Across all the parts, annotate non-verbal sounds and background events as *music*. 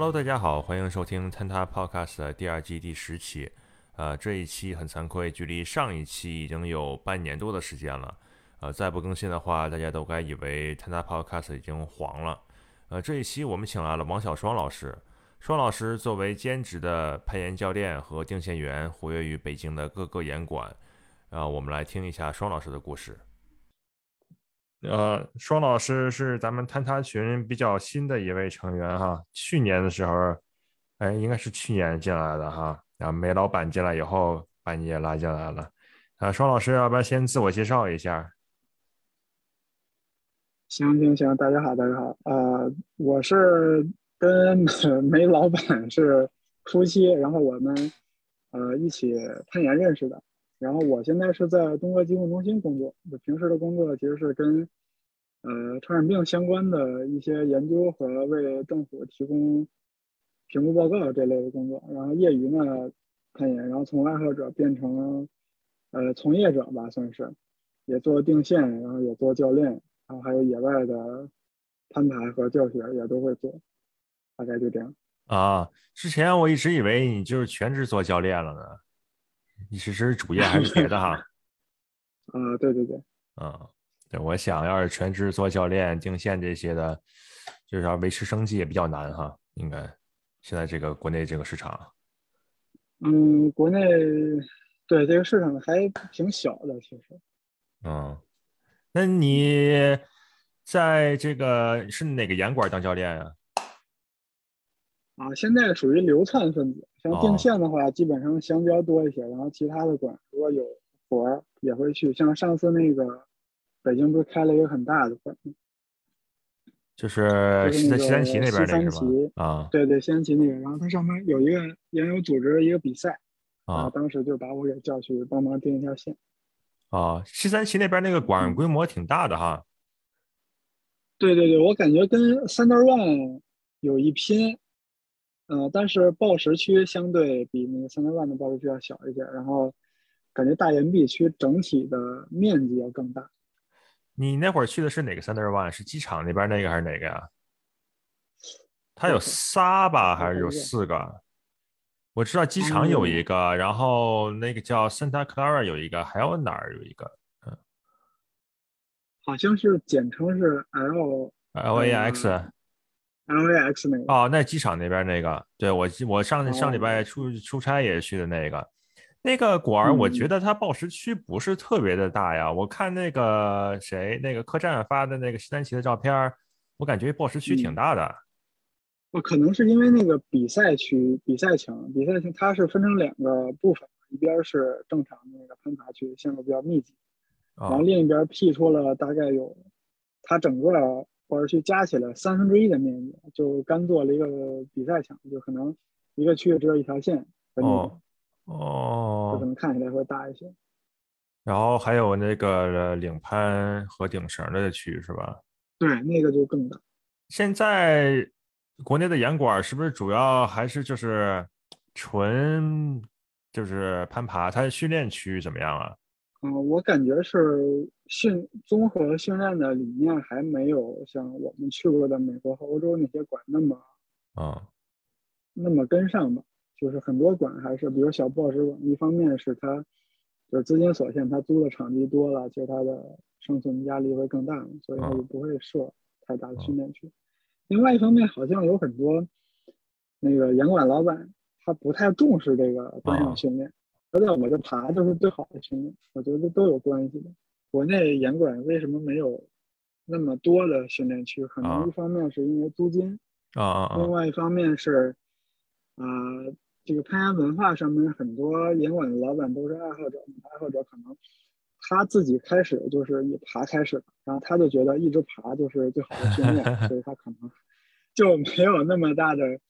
Hello，大家好，欢迎收听 Tanta Podcast 的第二季第十期。呃，这一期很惭愧，距离上一期已经有半年多的时间了。呃，再不更新的话，大家都该以为 Tanta Podcast 已经黄了。呃，这一期我们请来了王小双老师。双老师作为兼职的攀岩教练和定线员，活跃于北京的各个岩馆。呃，我们来听一下双老师的故事。呃，双老师是咱们坍塌群比较新的一位成员哈。去年的时候，哎，应该是去年进来的哈。然后梅老板进来以后，把你也拉进来了。啊，双老师，要不要先自我介绍一下？行行行，大家好，大家好。呃，我是跟 *laughs* 梅老板是夫妻，然后我们呃一起攀岩认识的。然后我现在是在东哥疾控中心工作，我平时的工作其实是跟呃传染病相关的一些研究和为政府提供评估报告这类的工作。然后业余呢攀岩，然后从爱好者变成呃从业者吧，算是也做定线，然后也做教练，然后还有野外的攀爬和教学也都会做，大概就这样。啊，之前我一直以为你就是全职做教练了呢。你是是主业还是别的哈？*laughs* 啊，对对对，嗯，对，我想要是全职做教练、定线这些的，就是要维持生计也比较难哈。应该现在这个国内这个市场，嗯，国内对这个市场还挺小的，其实。嗯，那你在这个是哪个严管当教练呀？啊，现在属于流窜分子。像定线的话，基本上香蕉多一些，然后其他的馆如果有活儿也会去。像上次那个北京不是开了一个很大的馆吗？就是在西三旗那边那是吧？啊，对对，西三旗那个，然后它上面有一个也有组织一个比赛，啊，当时就把我给叫去帮忙定一下线。啊，西三旗那边那个馆规模挺大的哈。对对对，我感觉跟三 n e 有一拼。嗯，但是报时区相对比那个三德万的报时区要小一些，然后感觉大岩壁区整体的面积要更大。你那会儿去的是哪个三德万？是机场那边那个还是哪个呀？它有仨吧，还是有四个？我知道机场有一个，然后那个叫 Santa Clara 有一个，还有哪儿有一个？嗯，好像是简称是 L L A X。A X 那个哦，那机场那边那个，对我我上上礼拜出出差也去的那个，那个馆儿，我觉得它报时区不是特别的大呀。我看那个谁那个客栈发的那个西三旗的照片，我感觉报时区挺大的。我可能是因为那个比赛区比赛墙，比赛墙它是分成两个部分，一边是正常的那个攀爬区，线路比较密集，然后另一边辟出了大概有它整个。或者去加起来三分之一的面积，就干做了一个比赛场，就可能一个区域只有一条线哦哦，就可能看起来会大一些。然后还有那个领攀和顶绳的区域是吧？对，那个就更大。现在国内的严管是不是主要还是就是纯就是攀爬？它的训练区域怎么样啊？嗯，我感觉是训综合训练的理念还没有像我们去过的美国和欧洲那些馆那么啊那么跟上吧。就是很多馆还是，比如小报时馆，一方面是他就是资金所限，他租的场地多了，其实他的生存压力会更大，所以他就不会设太大的训练区。另外一方面，好像有很多那个严管老板他不太重视这个专项训练。觉得我这爬就是最好的训练，我觉得都有关系的。国内严管为什么没有那么多的训练区？可能一方面是因为租金啊啊，另外一方面是啊，这个攀岩文化上面很多严管的老板都是爱好者，爱好者可能他自己开始就是以爬开始的，然后他就觉得一直爬就是最好的训练，*laughs* 所以他可能就没有那么大的。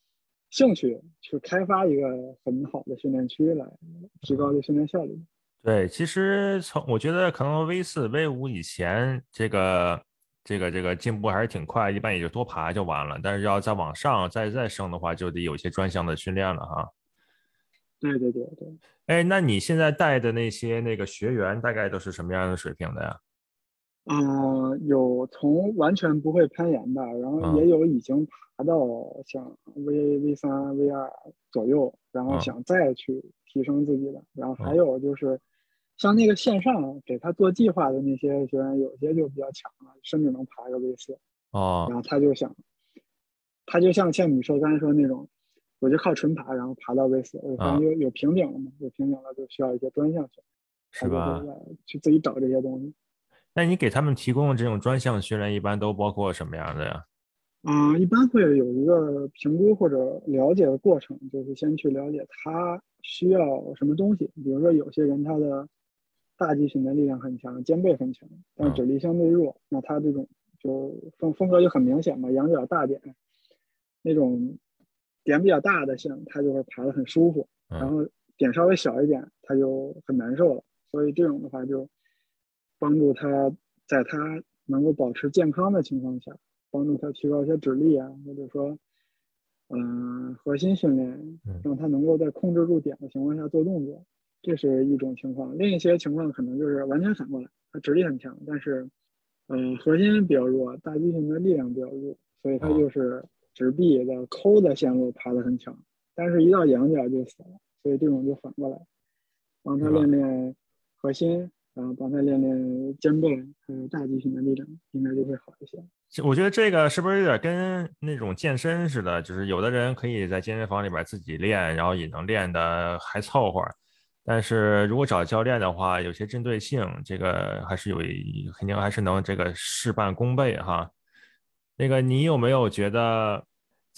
兴趣去开发一个很好的训练区来提高这训练效率。对，其实从我觉得可能 V 四、V 五以前这个这个这个进步还是挺快，一般也就多爬就完了。但是要再往上再再升的话，就得有一些专项的训练了哈。对对对对。哎，那你现在带的那些那个学员大概都是什么样的水平的呀？啊，有从完全不会攀岩的，然后也有已经爬到像 V V 三 V 二左右，然后想再去提升自己的，然后还有就是像那个线上给他做计划的那些学员，有些就比较强了，甚至能爬个 V 四哦，然后他就想，他就像像你说刚才说那种，我就靠纯爬，然后爬到 V 四，反正有有瓶颈了嘛，有瓶颈了就需要一些专项去，是吧？去自己找这些东西。那你给他们提供的这种专项训练，一般都包括什么样的呀？啊，一般会有一个评估或者了解的过程，就是先去了解他需要什么东西。比如说，有些人他的大肌群的力量很强，肩背很强，但指力相对弱，那他这种就风风格就很明显嘛，仰角大点，那种点比较大的线，他就会爬得很舒服。然后点稍微小一点，他就很难受了。所以这种的话就。帮助他在他能够保持健康的情况下，帮助他提高一些指力啊，或者说，嗯，核心训练，让他能够在控制住点的情况下做动作，这是一种情况。另一些情况可能就是完全反过来，他指力很强，但是，嗯，核心比较弱，大肌群的力量比较弱，所以他就是直臂的抠的线路爬得很强，但是一到仰角就死了。所以这种就反过来，帮他练练核心。然后帮他练练肩背，还有大肌群的力量，应该就会好一些。我觉得这个是不是有点跟那种健身似的？就是有的人可以在健身房里边自己练，然后也能练的还凑合。但是如果找教练的话，有些针对性，这个还是有肯定还是能这个事半功倍哈。那个你有没有觉得？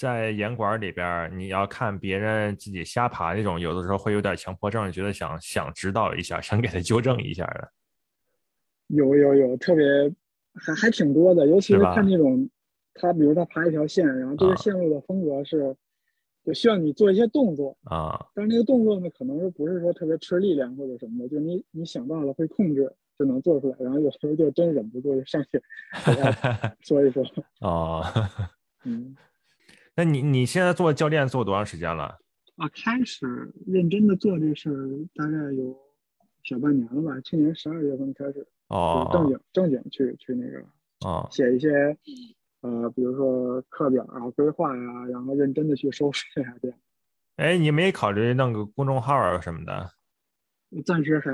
在严管里边，你要看别人自己瞎爬那种，有的时候会有点强迫症，觉得想想指导一下，想给他纠正一下的。有有有，特别还还挺多的，尤其是看那种，他比如他爬一条线，然后这个线路的风格是，就需要你做一些动作啊，但是那个动作呢，可能是不是说特别吃力量或者什么的，就你你想到了会控制就能做出来，然后有时候就真忍不住就上去说 *laughs* 一说。哦，*laughs* 嗯。那你你现在做教练做多长时间了？啊，开始认真的做这事儿大概有小半年了吧。去年十二月份开始，哦，正经正经去去那个，哦，写一些，呃，比如说课表啊、规划呀，然后认真的去收费啊，这样。哎，你没考虑弄个公众号啊什么的？暂时还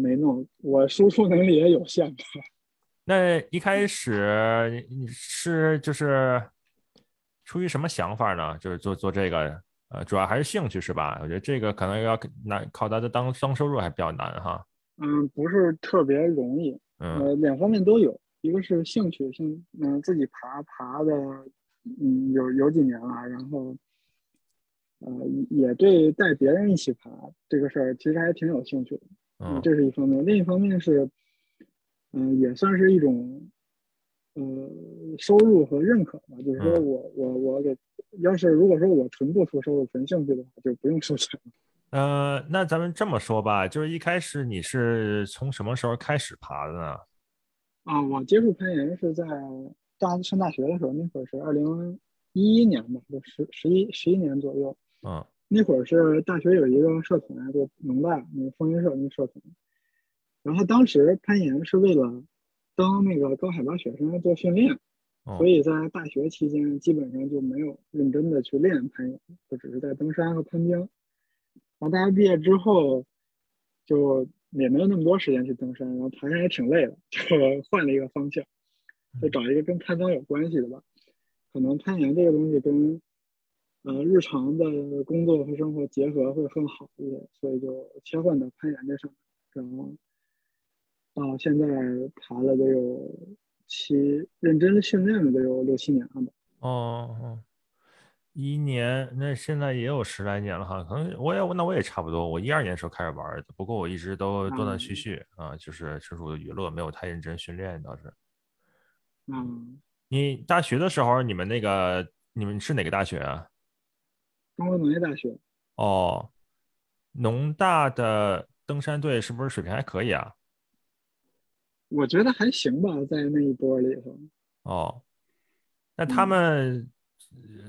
没弄，我输出能力也有限。那一开始你是就是。出于什么想法呢？就是做做这个，呃，主要还是兴趣是吧？我觉得这个可能要难，靠它的当当收入还比较难哈。嗯，不是特别容易。呃，两方面都有，一个是兴趣，兴嗯自己爬爬的，嗯有有几年了，然后，呃也对带别人一起爬这个事儿其实还挺有兴趣的。嗯，这是一方面，另一方面是，嗯也算是一种。呃，收入和认可嘛，就是说我我我给，要是如果说我纯不出收入纯兴趣的话，就不用收钱了。呃，那咱们这么说吧，就是一开始你是从什么时候开始爬的呢？啊，我接触攀岩是在大上大学的时候，那会儿是二零一一年吧，就十十一十一年左右。嗯，那会儿是大学有一个社团，就农大那个风云社那个社团，然后当时攀岩是为了。当那个高海拔雪山做训练，所以在大学期间基本上就没有认真的去练攀岩，就只是在登山和攀冰。然后大学毕业之后，就也没有那么多时间去登山，然后爬山也挺累的，就 *laughs* 换了一个方向，就找一个跟攀登有关系的吧。可能攀岩这个东西跟呃日常的工作和生活结合会更好一点，所以就切换到攀岩这上面，然后。到现在爬了得有七，认真的训练了得有六七年了吧？哦哦，一年，那现在也有十来年了哈。可能我也那我也差不多，我一二年时候开始玩的，不过我一直都断断续续啊，就是纯属娱乐，没有太认真训练倒是。嗯，你大学的时候，你们那个你们是哪个大学啊？中国农业大学。哦，农大的登山队是不是水平还可以啊？我觉得还行吧，在那一波里头。哦，那他们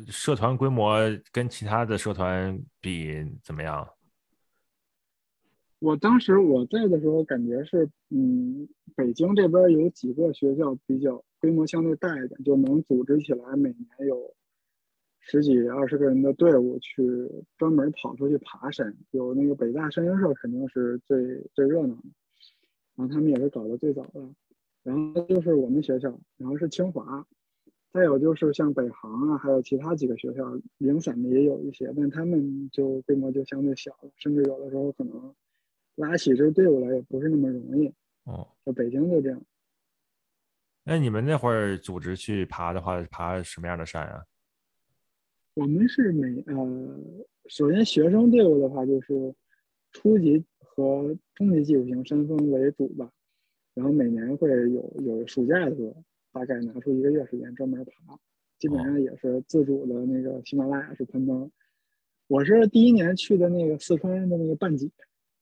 社团规模跟其他的社团比怎么样？我当时我在的时候，感觉是，嗯，北京这边有几个学校比较规模相对大一点，就能组织起来，每年有十几二十个人的队伍去专门跑出去爬山。有那个北大山鹰社肯定是最最热闹的，然后他们也是搞得最早的。然后就是我们学校，然后是清华，再有就是像北航啊，还有其他几个学校，零散的也有一些，但他们就规模就相对小了，甚至有的时候可能。拉起这队伍来也不是那么容易哦，就北京就这样。那你们那会儿组织去爬的话，爬什么样的山啊？我们是每呃，首先学生队伍的话，就是初级和中级技术型山峰为主吧。然后每年会有有暑假的时候，大概拿出一个月时间专门爬，基本上也是自主的那个喜马拉雅式攀登。我是第一年去的那个四川的那个半脊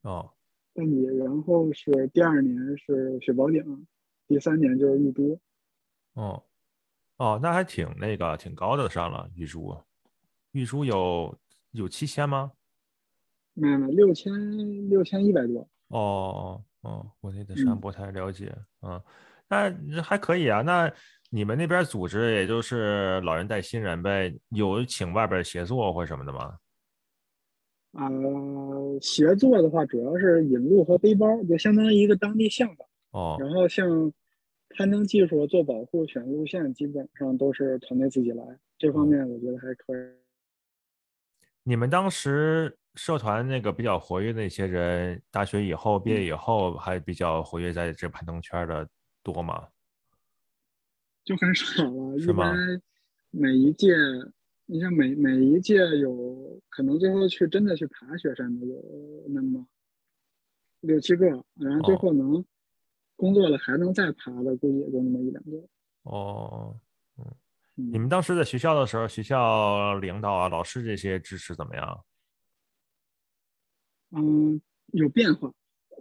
哦。半脊，然后是第二年是雪宝顶，第三年就是玉珠。哦，哦，那还挺那个挺高的山了。玉珠，玉珠有有七千吗？没有，六千六千一百多。哦哦哦，我那个山不太了解。嗯，那还可以啊。那你们那边组织也就是老人带新人呗？有请外边协作或什么的吗？啊，协作的话，主要是引路和背包，就相当于一个当地向导。哦。然后像攀登技术、做保护、选路线，基本上都是团队自己来。这方面我觉得还可以。你们当时社团那个比较活跃的一些人，大学以后毕业以后还比较活跃在这攀登圈的多吗？*laughs* 就很少了，一般每一届。你像每每一届有可能最后去真的去爬雪山的有那么六七个，然后最后能工作了还能再爬的，估计也就那么一两个。哦，嗯，你们当时在学校的时候，学校领导啊、老师这些支持怎么样？嗯，有变化。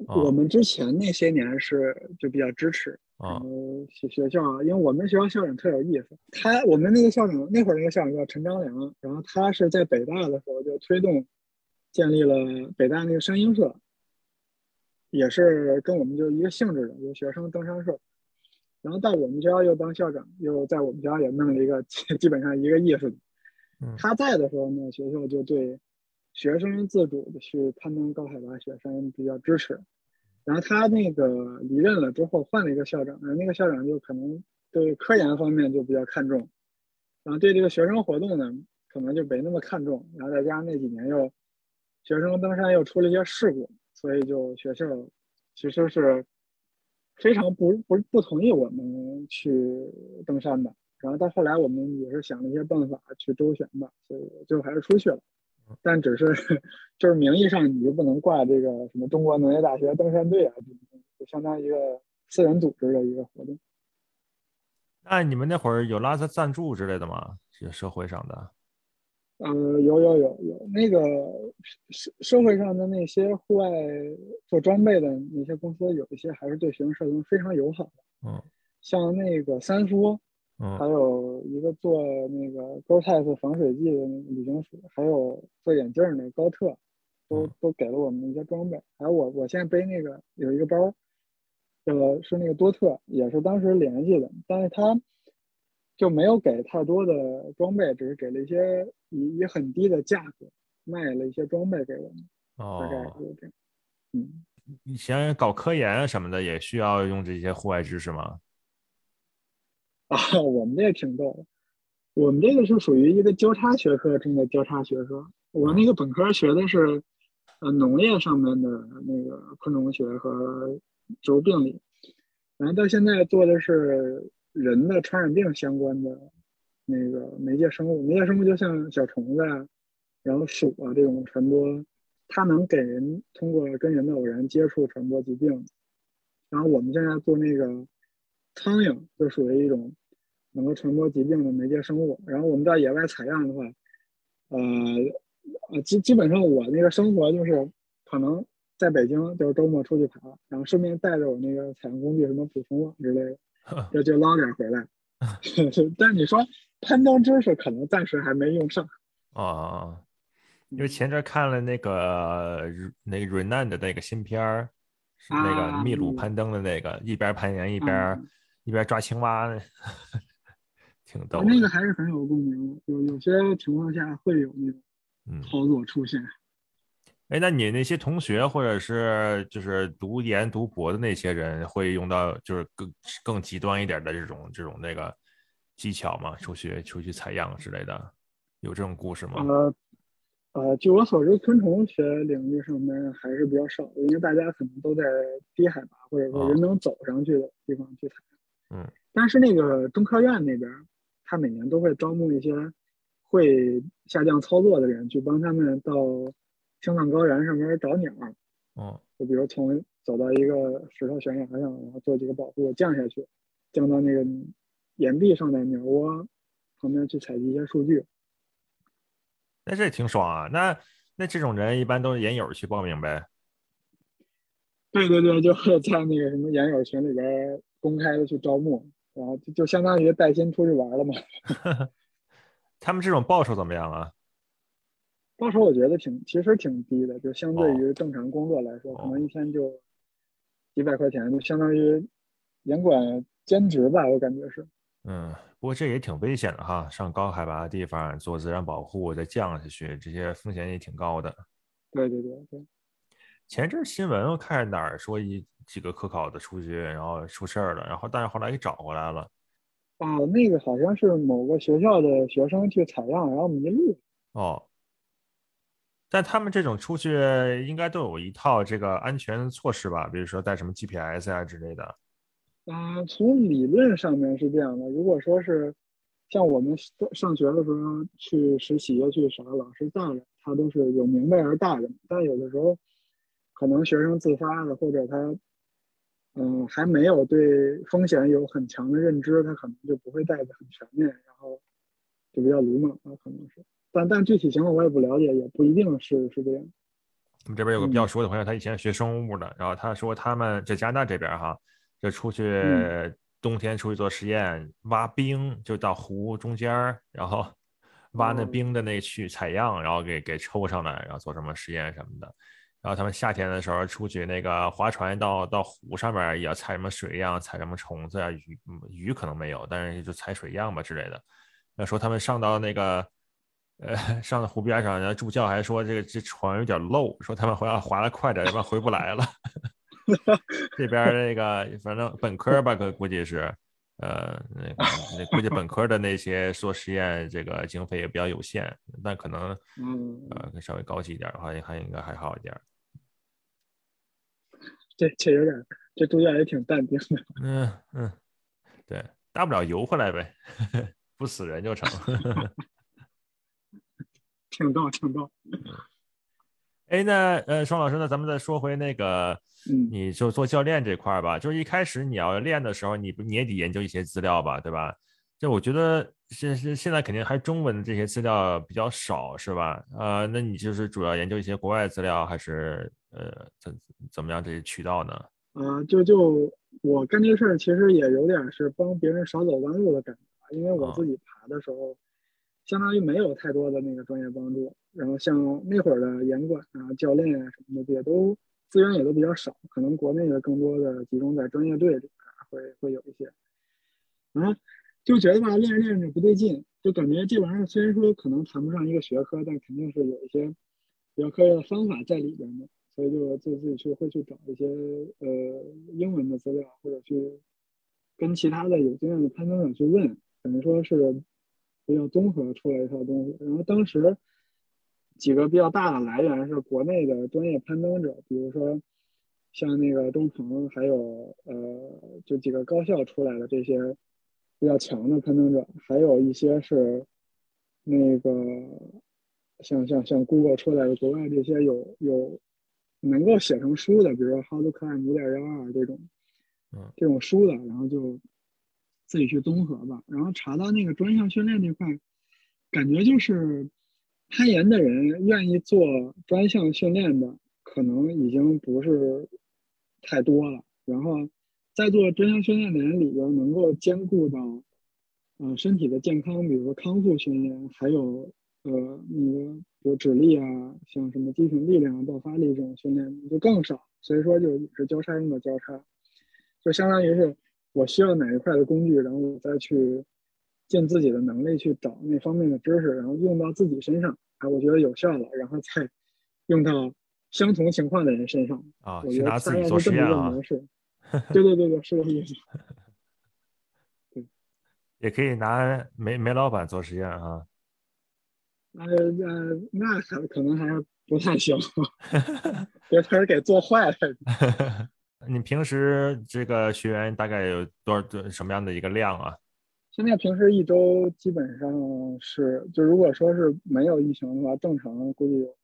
我们之前那些年是就比较支持。然后学学校啊，因为我们学校校长特有意思，他我们那个校长那会儿那个校长叫陈章良，然后他是在北大的时候就推动建立了北大那个山鹰社，也是跟我们就一个性质的，就学生登山社。然后到我们学校又当校长，又在我们学校也弄了一个 *laughs* 基本上一个意思的。他在的时候呢，学校就对学生自主的去攀登高海拔雪山比较支持。然后他那个离任了之后，换了一个校长，然后那个校长就可能对科研方面就比较看重，然后对这个学生活动呢，可能就没那么看重。然后再加上那几年又学生登山又出了一些事故，所以就学校其实是非常不不不同意我们去登山的。然后到后来我们也是想了一些办法去周旋吧，所以最后还是出去了。但只是，就是名义上你就不能挂这个什么中国农业大学登山队啊，就相当于一个私人组织的一个活动。那你们那会儿有拉赞赞助之类的吗？这社会上的？呃，有有有有，那个社社会上的那些户外做装备的那些公司，有一些还是对学生社团非常友好的。嗯，像那个三夫。还有一个做那个 Gore-Tex 防水剂的旅行服，还有做眼镜的高特，都都给了我们一些装备。还有我我现在背那个有一个包，呃，是那个多特，也是当时联系的，但是他就没有给太多的装备，只是给了一些以以很低的价格卖了一些装备给我们。哦，大概是这样。嗯，以前搞科研什么的也需要用这些户外知识吗？啊，*laughs* 我们这个挺逗的，我们这个是属于一个交叉学科中的交叉学科。我那个本科学的是，呃，农业上面的那个昆虫学和植物病理，然后到现在做的是人的传染病相关的那个媒介生物。媒介生物就像小虫子，然后鼠啊这种传播，它能给人通过跟人的偶然接触传播疾病。然后我们现在做那个苍蝇，就属于一种。能够传播疾病的媒介生物，然后我们在野外采样的话，呃呃基基本上我那个生活就是可能在北京就是周末出去爬，然后顺便带着我那个采样工具，什么捕虫网之类的，*laughs* 就就捞点回来。*laughs* 但你说攀登知识可能暂时还没用上啊。因为前阵看了那个那个 Renan 的那个新片儿，是那个秘鲁攀登的那个，一边攀岩一边一边抓青蛙，挺逗。那个还是很有共鸣，有有些情况下会有那种操作出现。哎，那你那些同学或者是就是读研读博的那些人，会用到就是更更极端一点的这种这种那个技巧吗？出去出去采样之类的，有这种故事吗？呃呃，据我所知，昆虫学领域上面还是比较少的，因为大家可能都在低海拔或者说人能走上去的地方去采。嗯。但是那个中科院那边，他每年都会招募一些会下降操作的人，去帮他们到。青藏高原上面找鸟，哦，就比如从走到一个石头悬崖上，然后做几个保护，降下去，降到那个岩壁上的鸟窝旁边去采集一些数据。那这挺爽啊！那那这种人一般都是研友去报名呗？对对对，就在那个什么研友群里边公开的去招募，然后就就相当于带薪出去玩了嘛。*laughs* *laughs* 他们这种报酬怎么样啊？报酬我觉得挺，其实挺低的，就相对于正常工作来说，可能一天就几百块钱，就相当于严管兼职吧，我感觉是。嗯，不过这也挺危险的哈，上高海拔的地方做自然保护再降下去，这些风险也挺高的。对对对对。前阵新闻我看哪儿说一几个科考的出去，然后出事儿了，然后但是后来给找回来了。哦，那个好像是某个学校的学生去采样，然后迷路。哦。但他们这种出去应该都有一套这个安全措施吧？比如说带什么 GPS 啊之类的。嗯，从理论上面是这样的。如果说是像我们上学的时候去实习去啥，老师带着，他都是有明白人带着。但有的时候可能学生自发的，或者他嗯还没有对风险有很强的认知，他可能就不会带的很全面，然后就比较鲁莽了，可能是。但但具体情况我也不了解，也不一定是是这样。我们这边有个比较熟的朋友，他以前学生物的，然后他说他们在加拿大这边哈，就出去冬天出去做实验，挖冰，就到湖中间然后 *laughs* 挖那冰的那去采样，然后给给抽上来，然后做什么实验什么的。然后他们夏天的时候出去那个划船到到湖上面也要采什么水样，采什么虫子啊鱼鱼可能没有，但是就采水样吧之类的。要说他们上到那个。呃，*laughs* 上到湖边上，然后助教还说这个这船有点漏，说他们回来划的快点，要不然回不来了。*laughs* 这边那个反正本科吧，可估计是，呃，那个那估计本科的那些做实验，这个经费也比较有限，但可能，嗯，呃，稍微高级一点的话，还应该还好一点。这这有点，这助教也挺淡定的。*laughs* 嗯嗯，对，大不了游回来呗，*laughs* 不死人就成。*laughs* 挺逗，挺逗。哎，那呃，双老师，那咱们再说回那个，嗯，你就做教练这块儿吧。就是一开始你要练的时候，你不你也得研究一些资料吧，对吧？就我觉得现现现在肯定还中文的这些资料比较少，是吧？呃，那你就是主要研究一些国外资料，还是呃怎怎么样这些渠道呢？呃，就就我干这事儿，其实也有点是帮别人少走弯路的感觉，因为我自己爬的时候。相当于没有太多的那个专业帮助，然后像那会儿的严管啊、教练啊什么的，也都资源也都比较少，可能国内的更多的集中在专业队里边，会会有一些。然后就觉得吧，练着练着不对劲，就感觉这玩意儿虽然说可能谈不上一个学科，但肯定是有一些比较科学的方法在里边的，所以就自自己去会去找一些呃英文的资料，或者去跟其他的有经验的攀登者去问，等于说是。比较综合出来一套东西，然后当时几个比较大的来源是国内的专业攀登者，比如说像那个中鹏，还有呃，就几个高校出来的这些比较强的攀登者，还有一些是那个像像像 Google 出来的国外这些有有能够写成书的，比如说 How to Climb 五点幺二这种，嗯，这种书的，然后就。自己去综合吧，然后查到那个专项训练这块，感觉就是攀岩的人愿意做专项训练的，可能已经不是太多了。然后在做专项训练的人里边，能够兼顾到呃身体的健康，比如说康复训练，还有呃那个比如指力啊，像什么肌群力量、爆发力这种训练就更少。所以说就也是交叉用的交叉，就相当于是我需要哪一块的工具，然后我再去尽自己的能力去找那方面的知识，然后用到自己身上，啊，我觉得有效了，然后再用到相同情况的人身上。啊，是拿自己做实验啊。*laughs* 对对对对，是这个 *laughs* 意思。对，也可以拿煤煤老板做实验啊。呃呃，那可可能还是不太行，*laughs* 别把人给做坏了。*laughs* 你平时这个学员大概有多少多什么样的一个量啊？现在平时一周基本上是，就如果说是没有疫情的话，正常估计有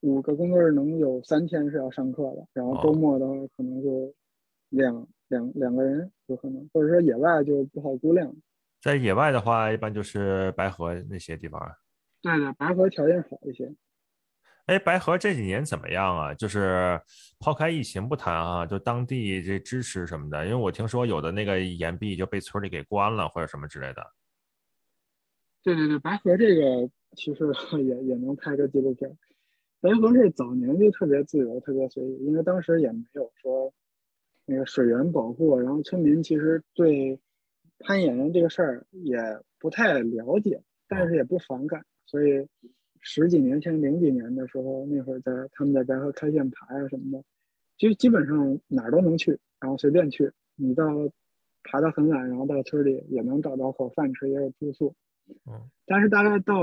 五个工作日能有三天是要上课的，然后周末的话可能就两两两个人有可能，或者说野外就不好估量。在野外的话，一般就是白河那些地方。对的，白河条件好一些。哎，白河这几年怎么样啊？就是抛开疫情不谈啊，就当地这支持什么的，因为我听说有的那个岩壁就被村里给关了或者什么之类的。对对对，白河这个其实 *laughs* 也也能拍个纪录片。白河是早年就特别自由、特别随意，因为当时也没有说那个水源保护，然后村民其实对攀岩这个事儿也不太了解，但是也不反感。所以十几年前、零几年的时候，那会儿在他们在白河开线爬啊什么的，就基本上哪儿都能去，然后随便去。你到爬到很晚，然后到村里也能找到口饭吃，也有住宿。嗯。但是大概到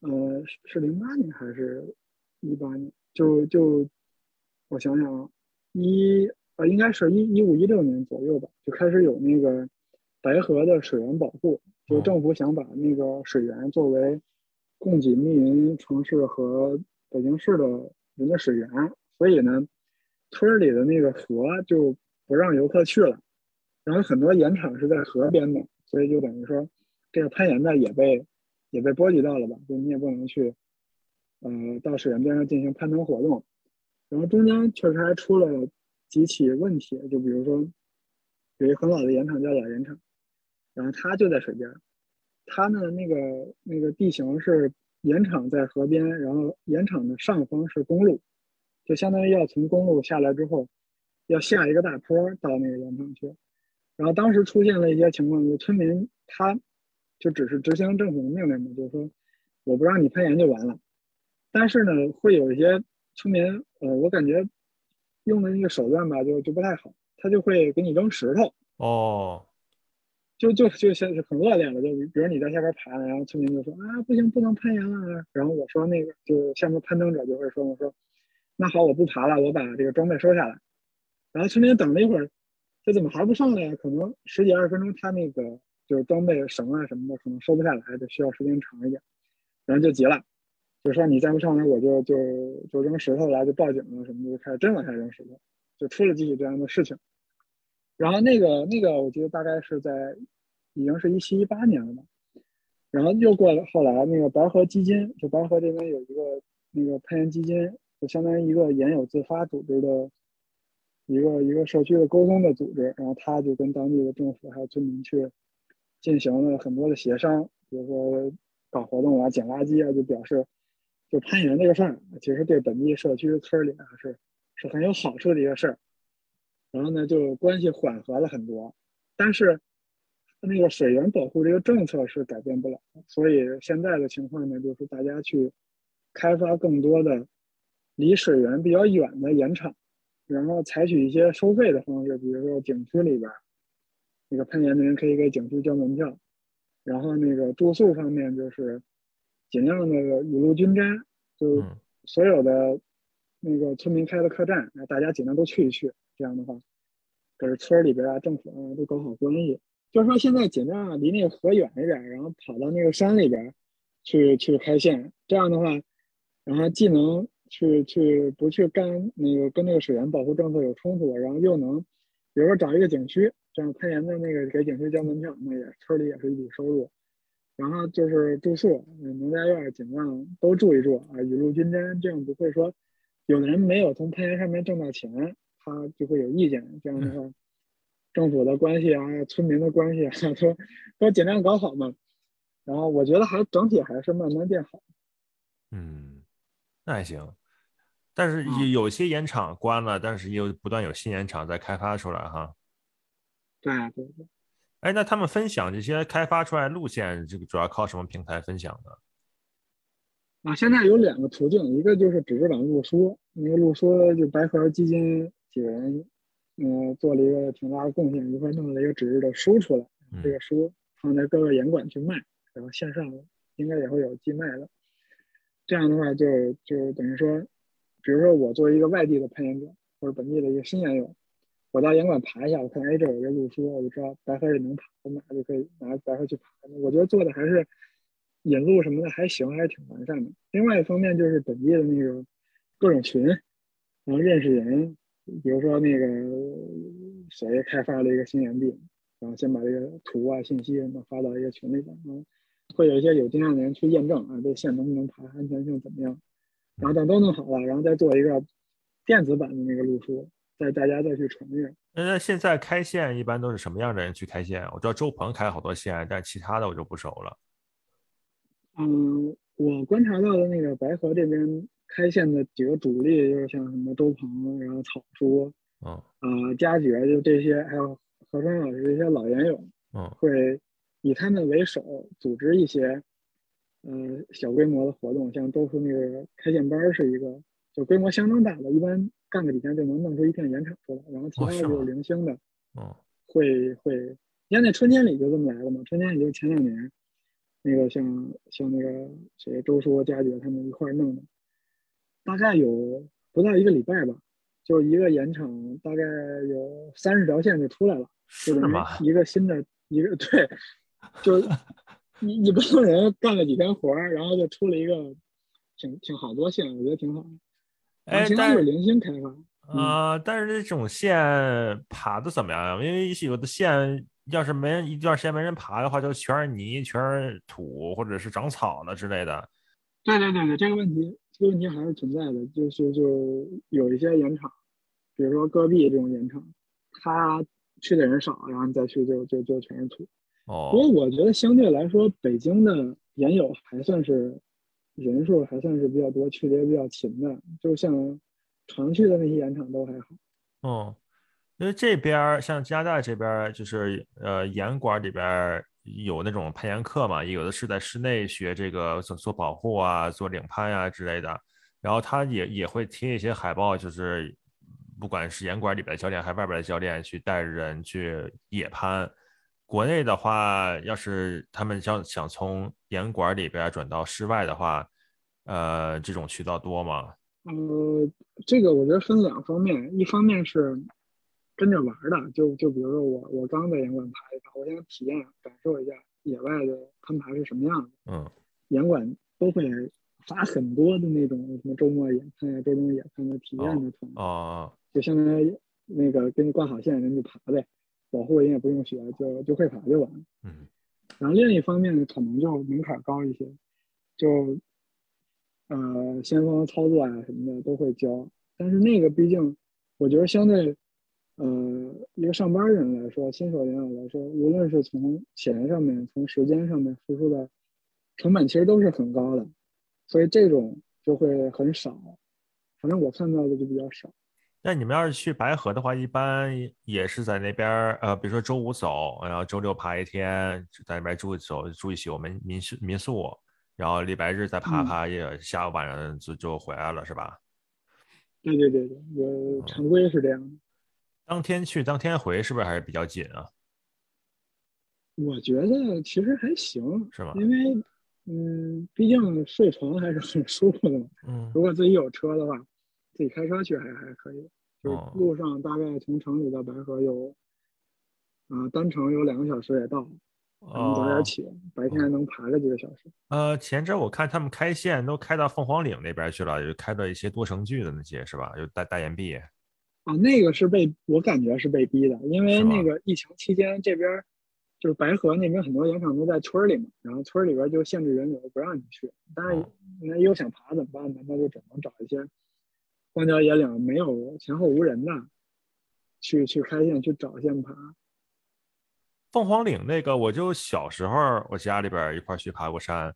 呃是零八年还是一八年，就就我想想，一呃应该是一一五一六年左右吧，就开始有那个白河的水源保护。就政府想把那个水源作为供给密云城市和北京市的人的水源，所以呢，村里的那个河就不让游客去了。然后很多盐场是在河边的，所以就等于说，这个攀岩的也被也被波及到了吧？就你也不能去，呃，到水源边上进行攀登活动。然后中间确实还出了几起问题，就比如说，有一个很老的盐场叫老盐场。然后他就在水边，他呢那个那个地形是盐场在河边，然后盐场的上方是公路，就相当于要从公路下来之后，要下一个大坡到那个盐场去。然后当时出现了一些情况，就村民他就只是执行政府的命令嘛，就是说我不让你攀岩就完了。但是呢，会有一些村民，呃，我感觉用的那个手段吧，就就不太好，他就会给你扔石头。哦。就就就现在很恶劣了，就比如你在下边爬，然后村民就说啊不行不能攀岩了，然后我说那个就下面攀登者就会说我说那好我不爬了，我把这个装备收下来，然后村民等了一会儿，这怎么还不上来？可能十几二十分钟，他那个就是装备绳啊什么的可能收不下来，得需要时间长一点，然后就急了，就说你再不上来我就就就扔石头了，就报警了什么的，就开始真往下扔石头，就出了几起这样的事情。然后那个那个，我记得大概是在，已经是一七一八年了吧。然后又过了后来，那个白河基金，就白河这边有一个那个攀岩基金，就相当于一个岩友自发组织的一个一个社区的沟通的组织。然后他就跟当地的政府还有村民去进行了很多的协商，比如说搞活动啊、捡垃圾啊，就表示就攀岩这个事儿，其实对本地社区村里啊是是很有好处的一个事儿。然后呢，就关系缓和了很多，但是那个水源保护这个政策是改变不了，所以现在的情况呢，就是大家去开发更多的离水源比较远的盐场，然后采取一些收费的方式，比如说景区里边那个喷盐的人可以给景区交门票，然后那个住宿方面就是尽量的雨露均沾，就所有的那个村民开的客栈，大家尽量都去一去。这样的话，跟村里边啊、政府啊都搞好关系。就是说，现在尽量离那个河远一点，然后跑到那个山里边去去开线。这样的话，然后既能去去不去干那个跟那个水源保护政策有冲突，然后又能，比如说找一个景区，这样攀岩的那个给景区交门票，那也村里也是一笔收入。然后就是住宿，农家院尽量都住一住啊，雨露均沾，这样不会说有的人没有从攀岩上面挣到钱。他就会有意见，这样的话，政府的关系啊，村民的关系啊，*laughs* 都都尽量搞好嘛。然后我觉得还整体还是慢慢变好。嗯，那还行。但是嗯有有些盐场关了，但是又不断有新盐场在开发出来哈。对对对。哎，那他们分享这些开发出来路线，这个主要靠什么平台分享呢？啊，现在有两个途径，一个就是纸质版路书，那个路书就白河基金几个人，嗯、做了一个挺大的贡献，一块儿弄了一个纸质的书出来，嗯这个书放在各个严管去卖，然后线上应该也会有寄卖的。这样的话就就等于说，比如说我作为一个外地的攀岩者或者本地的一个新岩友，我到严管爬一下，我看哎这有一个路书，我就知道白河也能爬，我马上就可以拿白河去爬。我觉得做的还是引路什么的还行，还是挺完善的。另外一方面就是本地的那个各种群，然后认识人，比如说那个谁开发了一个新岩壁，然后先把这个图啊信息什么发到一个群里边，然后会有一些有经验的人去验证啊这线能不能爬，安全性怎么样，然后等都弄好了，然后再做一个电子版的那个路书，再大家再去传阅。那现在开线一般都是什么样的人去开线？我知道周鹏开好多线，但其他的我就不熟了。嗯，我观察到的那个白河这边开线的几个主力，就是像什么周鹏，然后草叔，嗯。啊、佳爵，就这些，还有何川老师这些老研友，嗯。会以他们为首组织一些，呃，小规模的活动，像周叔那个开线班儿是一个，就规模相当大的，一般干个几天就能弄出一片盐场出来，然后其他的就是零星的，嗯会会，你看那春天里就这么来的嘛，春天里就前两年，那个像像那个谁周叔、佳爵他们一块儿弄的，大概有不到一个礼拜吧，就一个盐场大概有三十条线就出来了，就是等于吗？一个新的一个 *laughs* 对，就一一帮人干了几天活儿，然后就出了一个挺挺好多线，我觉得挺好的。哎但就是零星开发，嗯啊，但是这种线爬的怎么样呀？因为有的线要是没人一段时间没人爬的话，就全是泥、全是土，或者是长草了之类的。对对对对，这个问题这个问题还是存在的，就是就有一些盐场，比如说戈壁这种盐场，他去的人少，然后你再去就就就全是土。哦不过哦，我觉得相对来说，北京的盐友还算是人数还算是比较多，去的也比较勤的，就像常去的那些盐场都还好。嗯，因为这边儿像加拿大这边儿就是呃盐馆里边儿有那种攀岩课嘛，有的是在室内学这个做做保护啊、做领攀啊之类的，然后他也也会贴一些海报，就是不管是岩馆里边的教练还是外边的教练去带人去野攀。国内的话，要是他们想想从岩馆里边转到室外的话，呃，这种渠道多吗？呃，这个我觉得分两方面，一方面是跟着玩儿的，就就比如说我我刚在岩馆爬一爬，我想体验感受一下野外的攀爬是什么样的。嗯严管都会发很多的那种什么周末野攀啊、周中野攀的体验的团，哦就相当于那个给你挂好线，人就爬呗，保护人也不用学，就就会爬就完了。嗯然后另一方面呢，可能就门槛高一些，就呃先锋操作啊什么的都会教，但是那个毕竟我觉得相对呃一个上班人来说，新手人员来说，无论是从钱上面，从时间上面付出的成本其实都是很高的，所以这种就会很少，反正我看到的就比较少。那你们要是去白河的话，一般也是在那边儿，呃，比如说周五走，然后周六爬一天，在那边住一走住一宿民民宿民宿，然后礼拜日再爬嗯爬，也下午晚上就就回来了，是吧？对对对对，我常规是这样的。当天去当天回，是不是还是比较紧啊？我觉得其实还行，是吗因为嗯，毕竟睡床还是很舒服的嘛。嗯如果自己有车的话，自己开车去还还可以。就是哦路上大概从城里到白河有，啊、单程有两个小时也到，咱们早哦点起，白天还能爬个几个小时。呃，前阵我看他们开线都开到凤凰岭那边去了，就开到一些多城距的那些是吧？有大大岩壁。啊，那个是被我感觉是被逼的，因为那个疫情期间这边就是白河那边很多盐场都在村儿里嘛，然后村儿里边就限制人流，不让你去。但是哦那又想爬怎么办呢？那就只能找一些荒郊野岭没有前后无人的，去去开线去找线爬。凤凰岭那个，我就小时候我家里边一块去爬过山，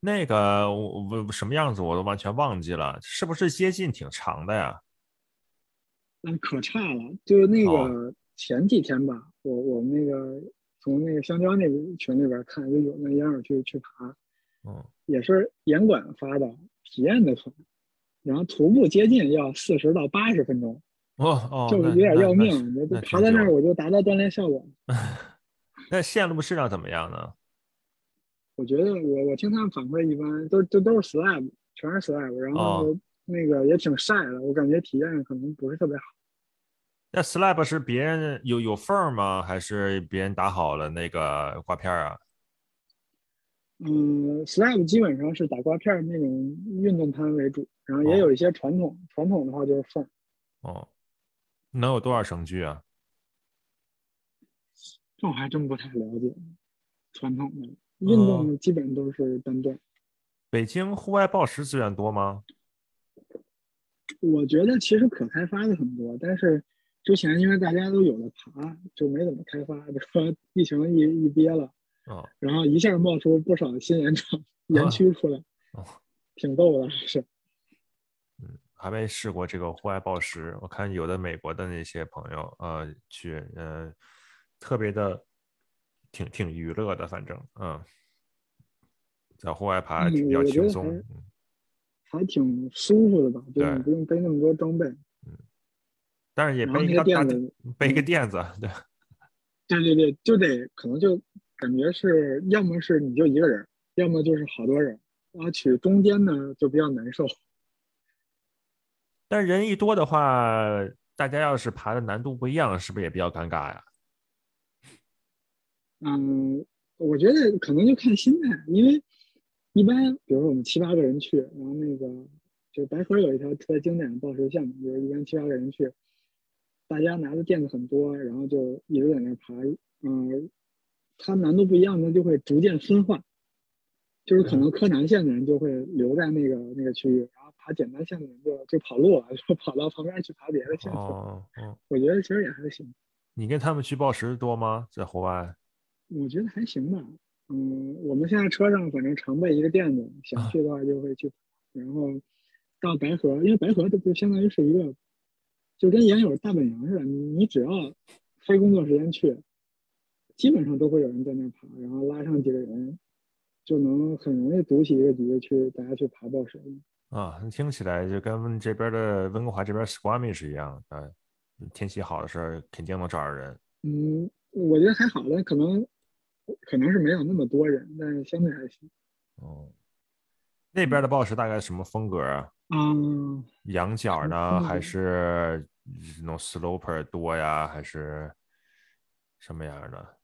那个我我什么样子我都完全忘记了，是不是接近挺长的呀？那可差了，就是那哦个前几天吧，我我们那个从那个香蕉那个群里边看，就有那样儿去去爬，嗯，也是严管发的体验的团，然后徒步接近要四十到八十分钟，哦哦，就是有点要命。我爬到那儿，我就达到锻炼效果。*laughs* 那线路质量怎么样呢？我觉得我我听他们反馈一般，都都都是 slab，全是 slab，然后哦那个也挺晒的，我感觉体验可能不是特别好。那 slab 是别人有有缝儿吗？还是别人打好了那个挂片儿啊？嗯，slab 基本上是打挂片儿那种运动摊为主，然后也哦有一些传统，传统的话就是缝儿。哦，能有多少绳距啊？这我还真不太了解，传统的运哦动基本都是单段。北京户外报时资源多吗？我觉得其实可开发的很多，但是之前因为大家都有的爬，就没怎么开发。就说疫情一一憋了，哦然后一下冒出不少新园场园区出来，哦，挺逗的，还是。还没试过这个户外暴食。我看有的美国的那些朋友，呃，去，呃，特别的挺挺娱乐的，反正，嗯，在户外爬嗯比较轻松。嗯还挺舒服的吧，就是对你不用背那么多装备。但是也背一个个垫子背一个嗯垫子，对，*laughs* 对对对，就得可能就感觉是要么是你就一个人，要么就是好多人，然后取中间呢就比较难受。*laughs* 但人一多的话，大家要是爬的难度不一样，是不是也比较尴尬呀？嗯，我觉得可能就看心态，因为一般比如说我们七八个人去，然后那个就白河有一条特别经典的报时项目，就是一般七八个人去，大家拿的垫子很多，然后就一直在那儿爬，嗯，它难度不一样那，就会逐渐分化，就是可能柯南线的人就会留在那个那个区域，然后爬简单线的人就就跑路了，就跑到旁边去爬别的线。哦哦，我觉得其实也还行。你跟他们去报时多吗？在户外？我觉得还行吧。嗯，我们现在车上反正常备一个垫子，想去的话就会去爬。然后到白河，因为白河它就相当于是一个，就跟研友大本营似的，你你只要非工作时间去，基本上都会有人在那儿爬，然后拉上几个人，就能很容易组起一个局去大家去爬报时。啊，听起来就跟这边的温哥华这边 Squamish 一样，呃，天气好的时候肯定能找着人。嗯，我觉得还好，但可能可能是没有那么多人，但是相对还行。哦，那边的报时大概什么风格啊？嗯，羊角呢，还是那种 sloper 多呀，还是什么样的？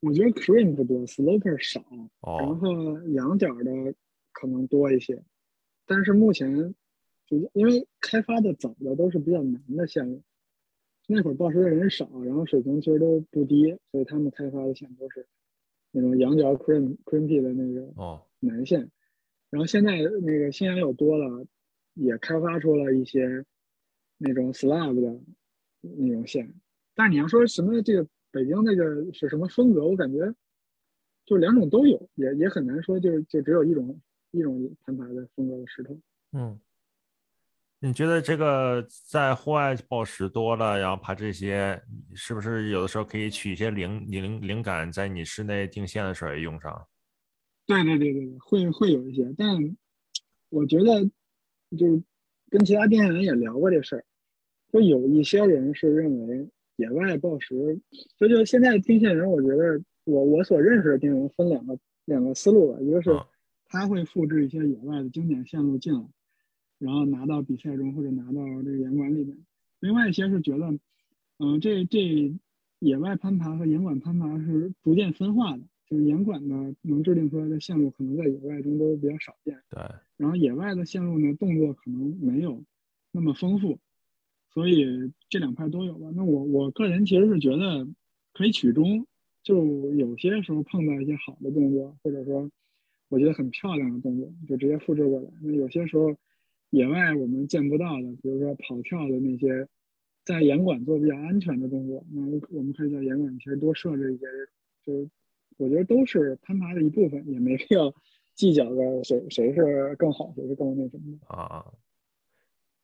我觉得 cream 不多，sloper 少。然哦，后羊角的可能多一些，但是目前就因为开发的早的都是比较难的线路，那会儿报时的人少，然后水平其实都不低，所以他们开发的线都是那种羊角 cream crimpy 的那个哦，南线。然后现在那个新羊友多了，也开发出了一些那种 slab 的那种线。但是你要说什么这个北京那个是什么风格，我感觉就两种都有，也也很难说就就只有一种一种攀爬的风格的石头。嗯，你觉得这个在户外暴食多了，然后爬这些，是不是有的时候可以取一些灵灵灵感，在你室内定线的时候也用上？对对对对对，会会有一些，但我觉得就是跟其他定线人也聊过这事儿，就有一些人是认为野外暴食，所以就现在定线人，我觉得我我所认识的定线人分两个两个思路吧，一个是嗯他会复制一些野外的经典线路进来，然后拿到比赛中或者拿到这个严管里面，另外一些是觉得，嗯、这这野外攀爬和严管攀爬是逐渐分化的。就是严管的能制定出来的线路，可能在野外中都比较少见。对，然后野外的线路呢，动作可能没有那么丰富，所以这两块都有吧。那我我个人其实是觉得可以取中，就有些时候碰到一些好的动作，或者说我觉得很漂亮的动作，就直接复制过来。那有些时候野外我们见不到的，比如说跑跳的那些，在严管做比较安全的动作，那我们可以在严管其实多设置一些就是，我觉得都是攀爬的一部分，也没必要计较个谁谁是更好，谁是更那什么的啊。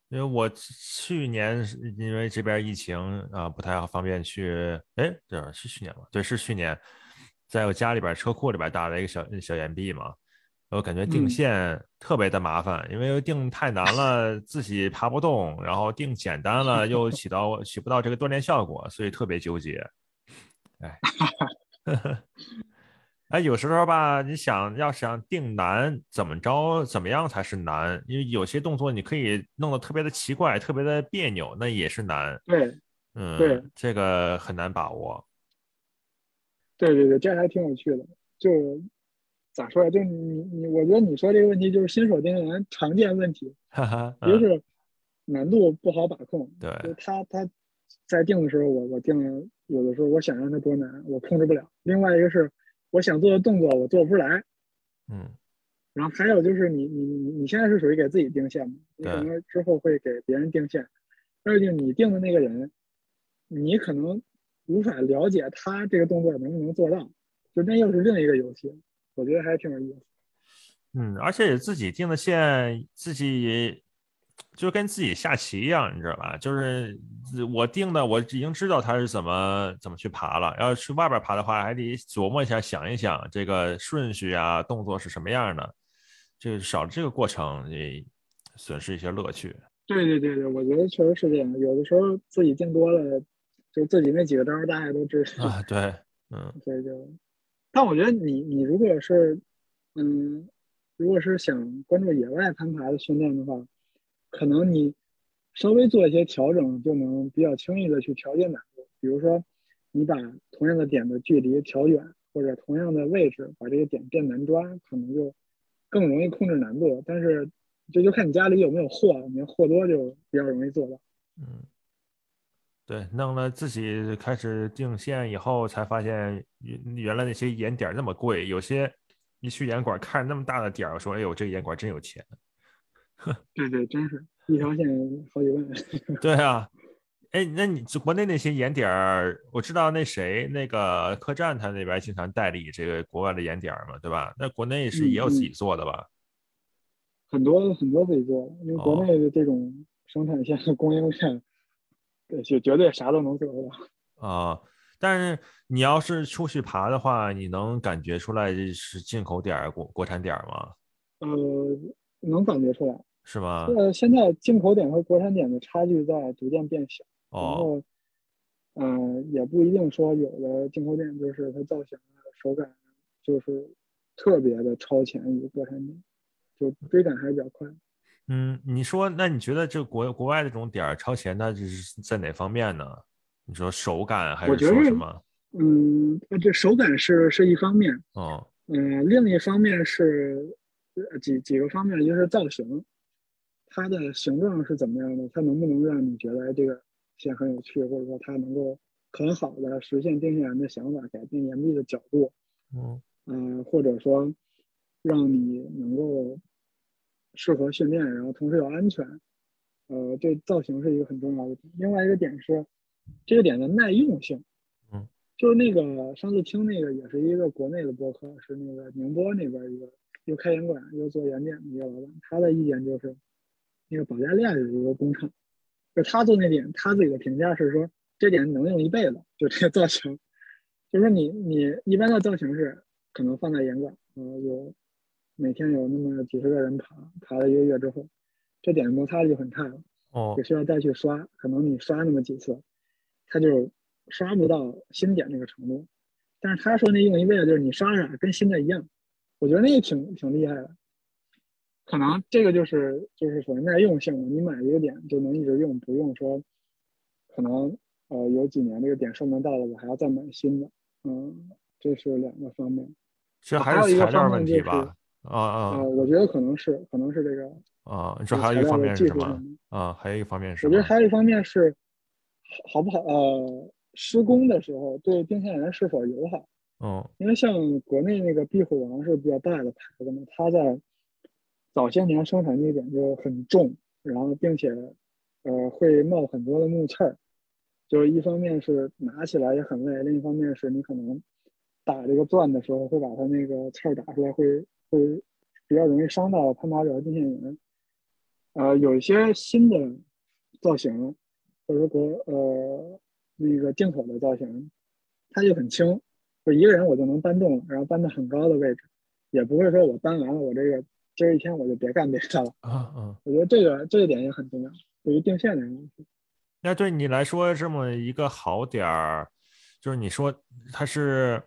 因为我去年因为这边疫情啊不太好方便去，哎，对是去年吗？对，是去年，在我家里边车库里边搭了一个小小岩壁嘛。我感觉定线特别的麻烦，因为定太难了自己爬不动，然后定简单了又起到起不到这个锻炼效果，所以特别纠结。哎，*laughs* 哎，有时候吧，你想要想定难，怎么着怎么样才是难？因为有些动作你可以弄得特别的奇怪，特别的别扭，那也是难。对，嗯，对，这个很难把握。对对对，这还挺有趣的，就。咋说呀？就你你，我觉得你说这个问题就是新手定员常见问题，*laughs* 一个是难度不好把控，对，就他他在定的时候，我我定了，有的时候我想让他多难，我控制不了；另外一个是我想做的动作我做不出来，嗯，然后还有就是你你你你现在是属于给自己定线嘛？你可能之后会给别人定线，但是就是你定的那个人，你可能无法了解他这个动作能不能做到，就那又是另一个游戏。我觉得还挺有意思，嗯，而且自己定的线，自己就跟自己下棋一样，你知道吧？就是我定的，我已经知道他是怎么怎么去爬了。要去外边爬的话，还得琢磨一下，想一想这个顺序啊，动作是什么样的，就少了这个过程，也损失一些乐趣。对对对对，我觉得确实是这样。有的时候自己定多了，就自己那几个招大家都知道啊。对，嗯，*laughs* 所以就。但我觉得你你如果是，嗯，如果是想关注野外攀爬的训练的话，可能你稍微做一些调整，就能比较轻易的去调节难度。比如说，你把同样的点的距离调远，或者同样的位置把这个点变难抓，可能就更容易控制难度。但是这就看你家里有没有货，你货多就比较容易做到。嗯。对，弄了自己开始定线以后，才发现原原来那些眼点那么贵。有些一去眼馆看那么大的点儿，说：“哎呦，这个眼馆真有钱。*laughs* ”对对，真是一条线好几万。*laughs* 对啊，哎，那你国内那些眼点儿，我知道那谁那个客栈他那边经常代理这个国外的眼点儿嘛，对吧？那国内是也有自己做的吧？很多很多自己做的，因为国内的这种生产线和供应链。对，就绝对啥都能做到啊！但是你要是出去爬的话，你能感觉出来是进口点儿、国国产点儿吗？呃，能感觉出来，是吗？呃，现在进口点和国产点的差距在逐渐变小，然后，嗯，也不一定说有的进口点就是它造型啊、手感就是特别的超前于国产点，就追赶还是比较快。嗯，你说，那你觉得这国国外的这种点儿超前，它是在哪方面呢？你说手感还是说什么？嗯，这手感是是一方面，哦，嗯，另一方面是几几个方面，一个是造型，它的形状是怎么样的？它能不能让你觉得这个线很有趣，或者说它能够很好的实现电线人的想法，改变岩壁的角度，嗯，嗯，或者说让你能够。适合训练，然后同时又安全，呃，对造型是一个很重要的点。另外一个点是，这个点的耐用性。嗯，就是那个上次听那个也是一个国内的博客，是那个宁波那边一个又开烟馆又做岩点的一个老板，他的意见就是，那个保加利亚有一个工厂，就他做那点，他自己的评价是说，这点能用一辈子，就这个造型，*laughs* 就是说你你一般的造型是可能放在岩馆，呃有。每天有那么几十个人爬，爬了一个月之后，这点摩擦力就很差了，哦，就需要再去刷，可能你刷那么几次，它就刷不到新点那个程度。但是他说那用一辈子就是你刷啥跟新的一样，我觉得那个挺挺厉害的。可能这个就是就是属于耐用性的，你买一个点就能一直用，不用说可能呃有几年这个点寿命到了，我还要再买新的。嗯，这是两个方面。这还是材料问题吧？啊啊，我觉得可能是，可能是这个啊。你说还有一方面是什么？啊，还有一个方面是。我觉得还有一方面是好不好？呃，施工的时候对电线员是否友好？嗯，因为像国内那个壁虎王是比较大的牌子嘛，它在早些年生产那点就很重，然后并且呃会冒很多的木刺儿，就是一方面是拿起来也很累，另一方面是你可能打这个钻的时候会把它那个刺儿打出来会。会比较容易伤到攀爬者和定线员。呃，有一些新的造型，或者说国呃那个进口的造型，它就很轻，就一个人我就能搬动，然后搬到很高的位置，也不会说我搬完了我这个今儿一天我就别干别的了。啊啊，我觉得这个这一点也很重要，对于定线的人。那对你来说这么一个好点儿，就是你说它是，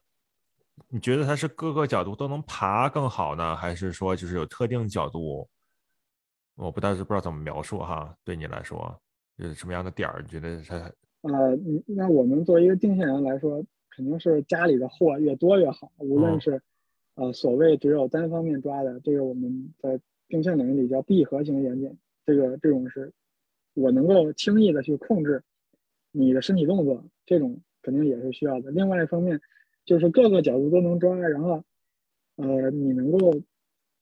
你觉得它是各个角度都能爬更好呢，还是说就是有特定角度？我不但是不知道怎么描述哈，对你来说，就是什么样的点儿？你觉得它？呃，那我们作为一个定线员来说，肯定是家里的货越多越好。无论是呃所谓只有单方面抓的，这个我们在定线领域里叫闭合型眼睑，这个这种是我能够轻易的去控制你的身体动作，这种肯定也是需要的。另外一方面，就是各个角度都能抓，然后呃你能够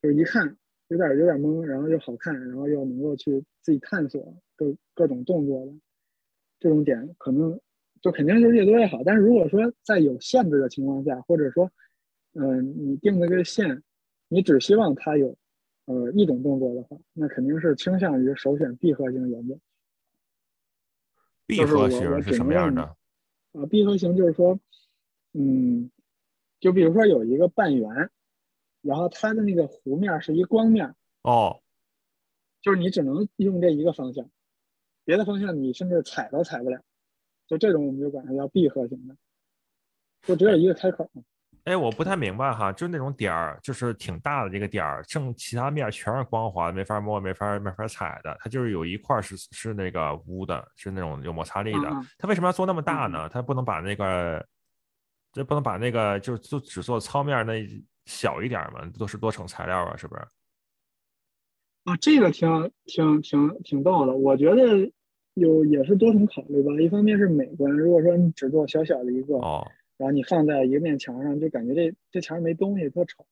就是一看。有点有点懵，然后又好看，然后又能够去自己探索各各种动作的这种点，可能就肯定是越多越好。但是如果说在有限制的情况下，或者说，嗯，你定的这个线，你只希望它有呃一种动作的话，那肯定是倾向于首选闭合型眼睑。闭合型是什么样的？啊，闭合型就是说，嗯，就比如说有一个半圆。然后它的那个弧面是一光面哦，就是你只能用这一个方向，别的方向你甚至踩都踩不了，就这种我们就管它叫闭合型的，就只有一个开口。哎，我不太明白哈，就那种点儿，就是挺大的这个点儿，剩其他面全是光滑，没法摸，没法没法踩的。它就是有一块是是那个污的，是那种有摩擦力的。它为什么要做那么大呢？它不能把那个，这不能把那个，就就只做糙面那。小一点嘛，都是多层材料啊，是不是？啊，这个挺挺挺挺逗的。我觉得有也是多重考虑吧。一方面是美观，如果说你只做小小的一个，哦，然后你放在一个面墙上，就感觉这这墙上没东西，多丑。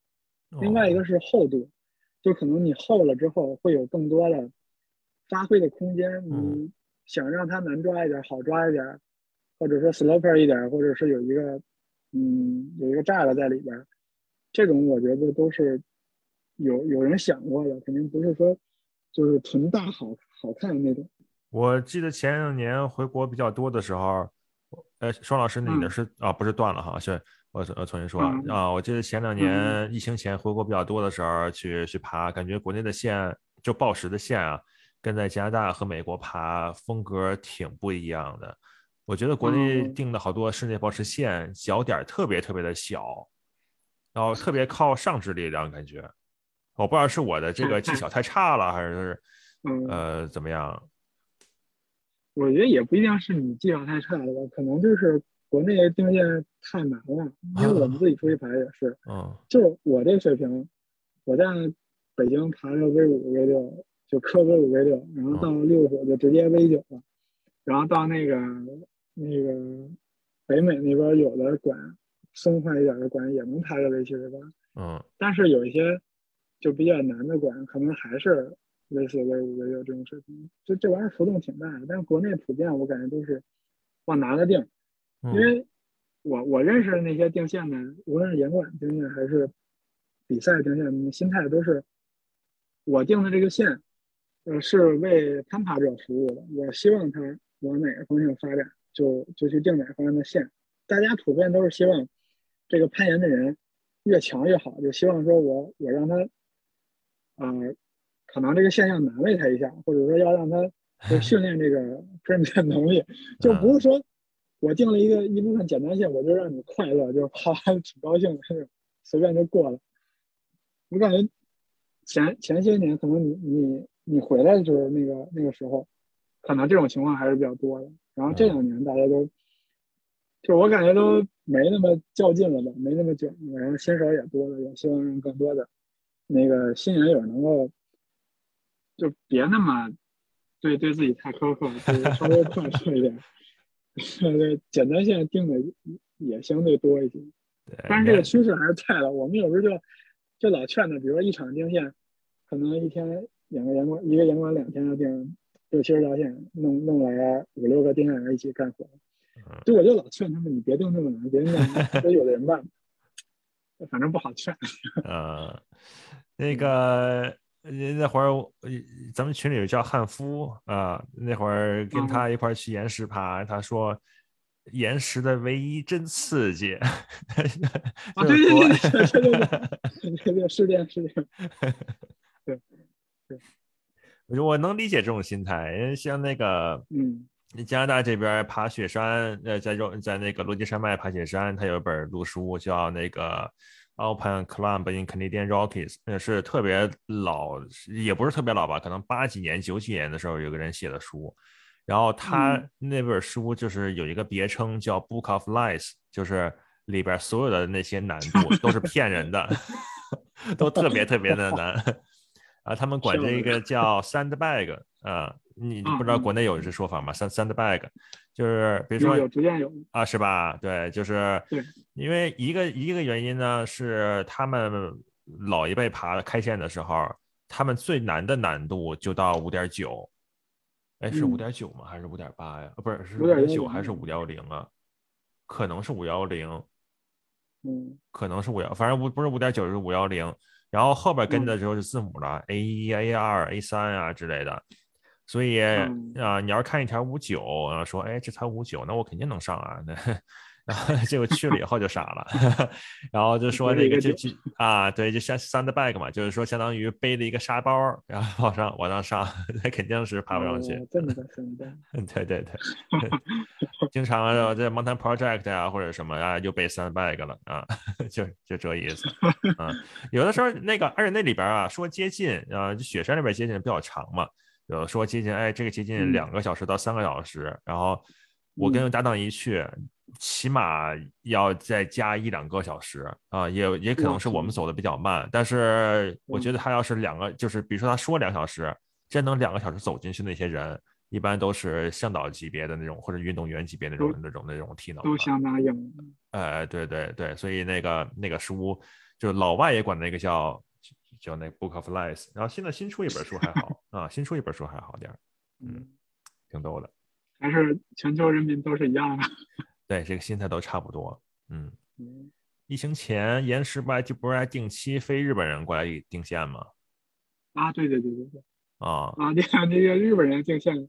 另外一个是厚度，就可能你厚了之后会有更多的发挥的空间。你想让它难抓一点，好抓一点，或者说 sloper 一点，或者是有一个嗯有一个栅栏在里边。这种我觉得都是有有人想过的，肯定不是说就是纯大好好看的那种。我记得前两年回国比较多的时候，呃，双老师，你的是啊，不是断了哈，是我我重新说啊，我记得前两年疫情前回国比较多的时候去去爬，感觉国内的线就报时的线啊，跟在加拿大和美国爬风格挺不一样的。我觉得国内定的好多室内保持线小点特别特别的小。然后特别靠上肢力量，感觉我不知道是我的这个技巧太差了，还是 *laughs* 呃怎么样？我觉得也不一定是你技巧太差了吧，可能就是国内定线太难了。因为我们自己出去排也是，*laughs* 嗯，就我这水平，我在北京爬了 V 五 V 六，就科 V 五 V 六，然后到六虎就直接 V 九了，然后到那个那个北美那边有的馆。松快一点的馆也能爬个 V 七 V 八，嗯，但是有一些就比较难的馆，可能还是 V 四 V 五 V 六这种水平。就这玩意儿浮动挺大的，但是国内普遍我感觉都是往难了定，因为我我认识的那些定线的，无论是严管定线还是比赛定线，心态都是我定的这个线，呃，是为攀爬者服务的。我希望它往哪个方向发展，就就去定哪方向的线。大家普遍都是希望。这个攀岩的人越强越好，就希望说我我让他，呃，可能这个现象难为他一下，或者说要让他 *laughs* 就训练这个 *laughs* print 能力，就不是说我定了一个一部分简单线，我就让你快乐，就哈哈挺高兴的，随便就过了。我感觉前前些年可能你你你回来的时候那个那个时候，可能这种情况还是比较多的。然后这两年大家都。就我感觉都没那么较劲了吧，没那么卷了，然后新手也多了，也希望让更多的那个新人友能够就别那么对对自己太苛刻，就稍微快速一点，*laughs* 对简单线定的也相对多一些。但是这个趋势还是在的，我们有时候就就老劝他，比如说一场定线，可能一天两个严管，一个严管两天要定六七十条线，弄弄来五六个定线员一起干活。就我就老劝他们，你别定那么难，别定那么难。*laughs* 所以有的人吧，反正不好劝。呃，*laughs* 那个那会儿咱们群里有叫汉夫啊，那会儿跟他一块去岩石爬，他说岩石的唯一真刺激。啊，对对对对对对对，是这样是这样。对对，我我能理解这种心态，因为像那个嗯。加拿大这边爬雪山，呃，在肉在那个落基山脉爬雪山，他有一本路书叫那个 Alpine Climb in Canadian Rockies，那是特别老，也不是特别老吧，可能八几年、九几年的时候有个人写的书。然后他那本书就是有一个别称叫 Book of Lies，就是里边所有的那些难度都是骗人的，*laughs* 都特别特别的难。啊，他们管这个叫 Sandbag 啊。你不知道国内有这说法吗？sand sandbag，就是比如说有逐渐有啊，是吧？对，就是对，因为一个一个原因呢，是他们老一辈爬开线的时候，他们最难的难度就到五点九，哎，是五点九吗？还是五点八呀？不是，是五点九还是五幺零啊？可能是五幺零，嗯，可能是五幺，反正五不是五点九，是五幺零，然后后边跟的时候是字母了，A 一、A 二、A 三啊之类的。所以啊，你要是看一条五九，然后说，哎，这才五九，那我肯定能上啊。那然后结果去了以后就傻了 *laughs* *laughs* 然后就说那个就就啊，对，就像 sandbag 嘛，就是说相当于背了一个沙包，然后往上往上上，*laughs* 那肯定是爬不上去。这么个 sandbag。对对对，经常在 mountain project 啊或者什么啊，又背 sandbag 了啊，就就这意思啊。有的时候那个，而且那里边啊，说接近啊，雪山那边接近比较长嘛。有说接近，哎，这个接近两个小时到三个小时，然后我跟搭档一去，起码要再加一两个小时啊，也也可能是我们走的比较慢，但是我觉得他要是两个，就是比如说他说两小时，真能两个小时走进去那些人，一般都是向导级别的那种或者运动员级别那种那种那种体能，都相当硬。哎，对对对，所以那个那个书，就老外也管那个叫。叫那 Book of Lies，然后现在新出一本书还好啊，新出一本书还好点儿，嗯，挺逗的，还是全球人民都是一样的，*laughs* 对，这个心态都差不多，嗯，疫情前延时吧就不是还定期飞日本人过来定线吗？啊，对对对对对，啊。啊，你看 *laughs* 那个日本人定线，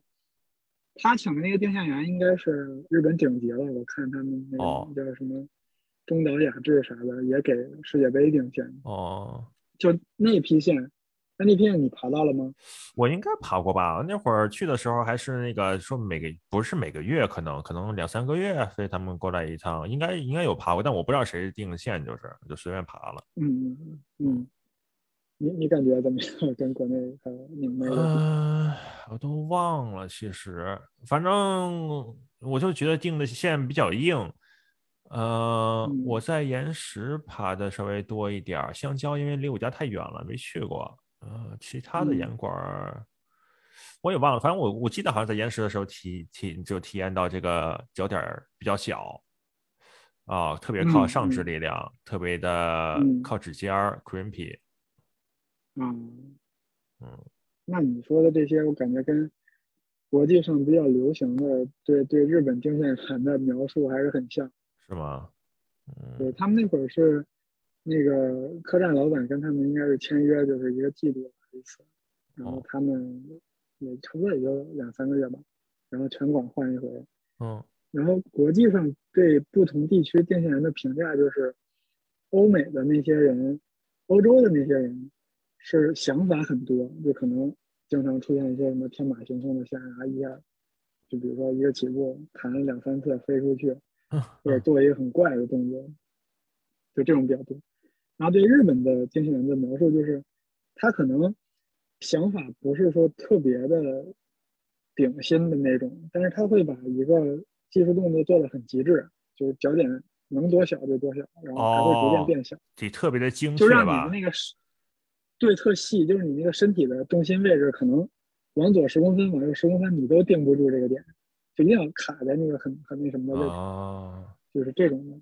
他请的那个定线员应该是日本顶级了，我看他们那个叫什么中岛雅治啥的，也给世界杯定线，哦。就那批线，那那批线你爬到了吗？我应该爬过吧。那会儿去的时候还是那个说每个不是每个月，可能可能两三个月所以他们过来一趟，应该应该有爬过，但我不知道谁定的线，就是就随便爬了。嗯嗯嗯。你你感觉怎么样？*laughs* 跟国内还有你们？嗯，我都忘了。其实反正我就觉得定的线比较硬。呃，我在岩石爬的稍微多一点儿，香蕉因为离我家太远了，没去过。呃，其他的岩馆我也忘了，反正我我记得好像在岩石的时候体体就体验到这个脚点比较小，啊，特别靠上肢力量，特别的靠指尖儿，crimpy。嗯嗯，那你说的这些，我感觉跟国际上比较流行的对对日本定线盘的描述还是很像。是吗？对他们那会儿是那个客栈老板跟他们应该是签约，就是一个季度一次，然后他们也差不多也就两三个月吧，然后全馆换一回。嗯，然后国际上对不同地区电线员的评价就是，欧美的那些人，欧洲的那些人是想法很多，就可能经常出现一些什么天马行空的象牙一下，就比如说一个起步弹两三次飞出去。或者做一个很怪的动作，就这种比较多。然后对日本的经纪人的描述就是，他可能想法不是说特别的顶新的那种，但是他会把一个技术动作做的很极致，就是脚点能多小就多小，然后还会逐渐变小，得特别的精确就让你的那个对特细，就是你那个身体的重心位置可能往左十公分，往右十公分，你都定不住这个点。就一定要卡在那个很很那什么的位置，就是这种的。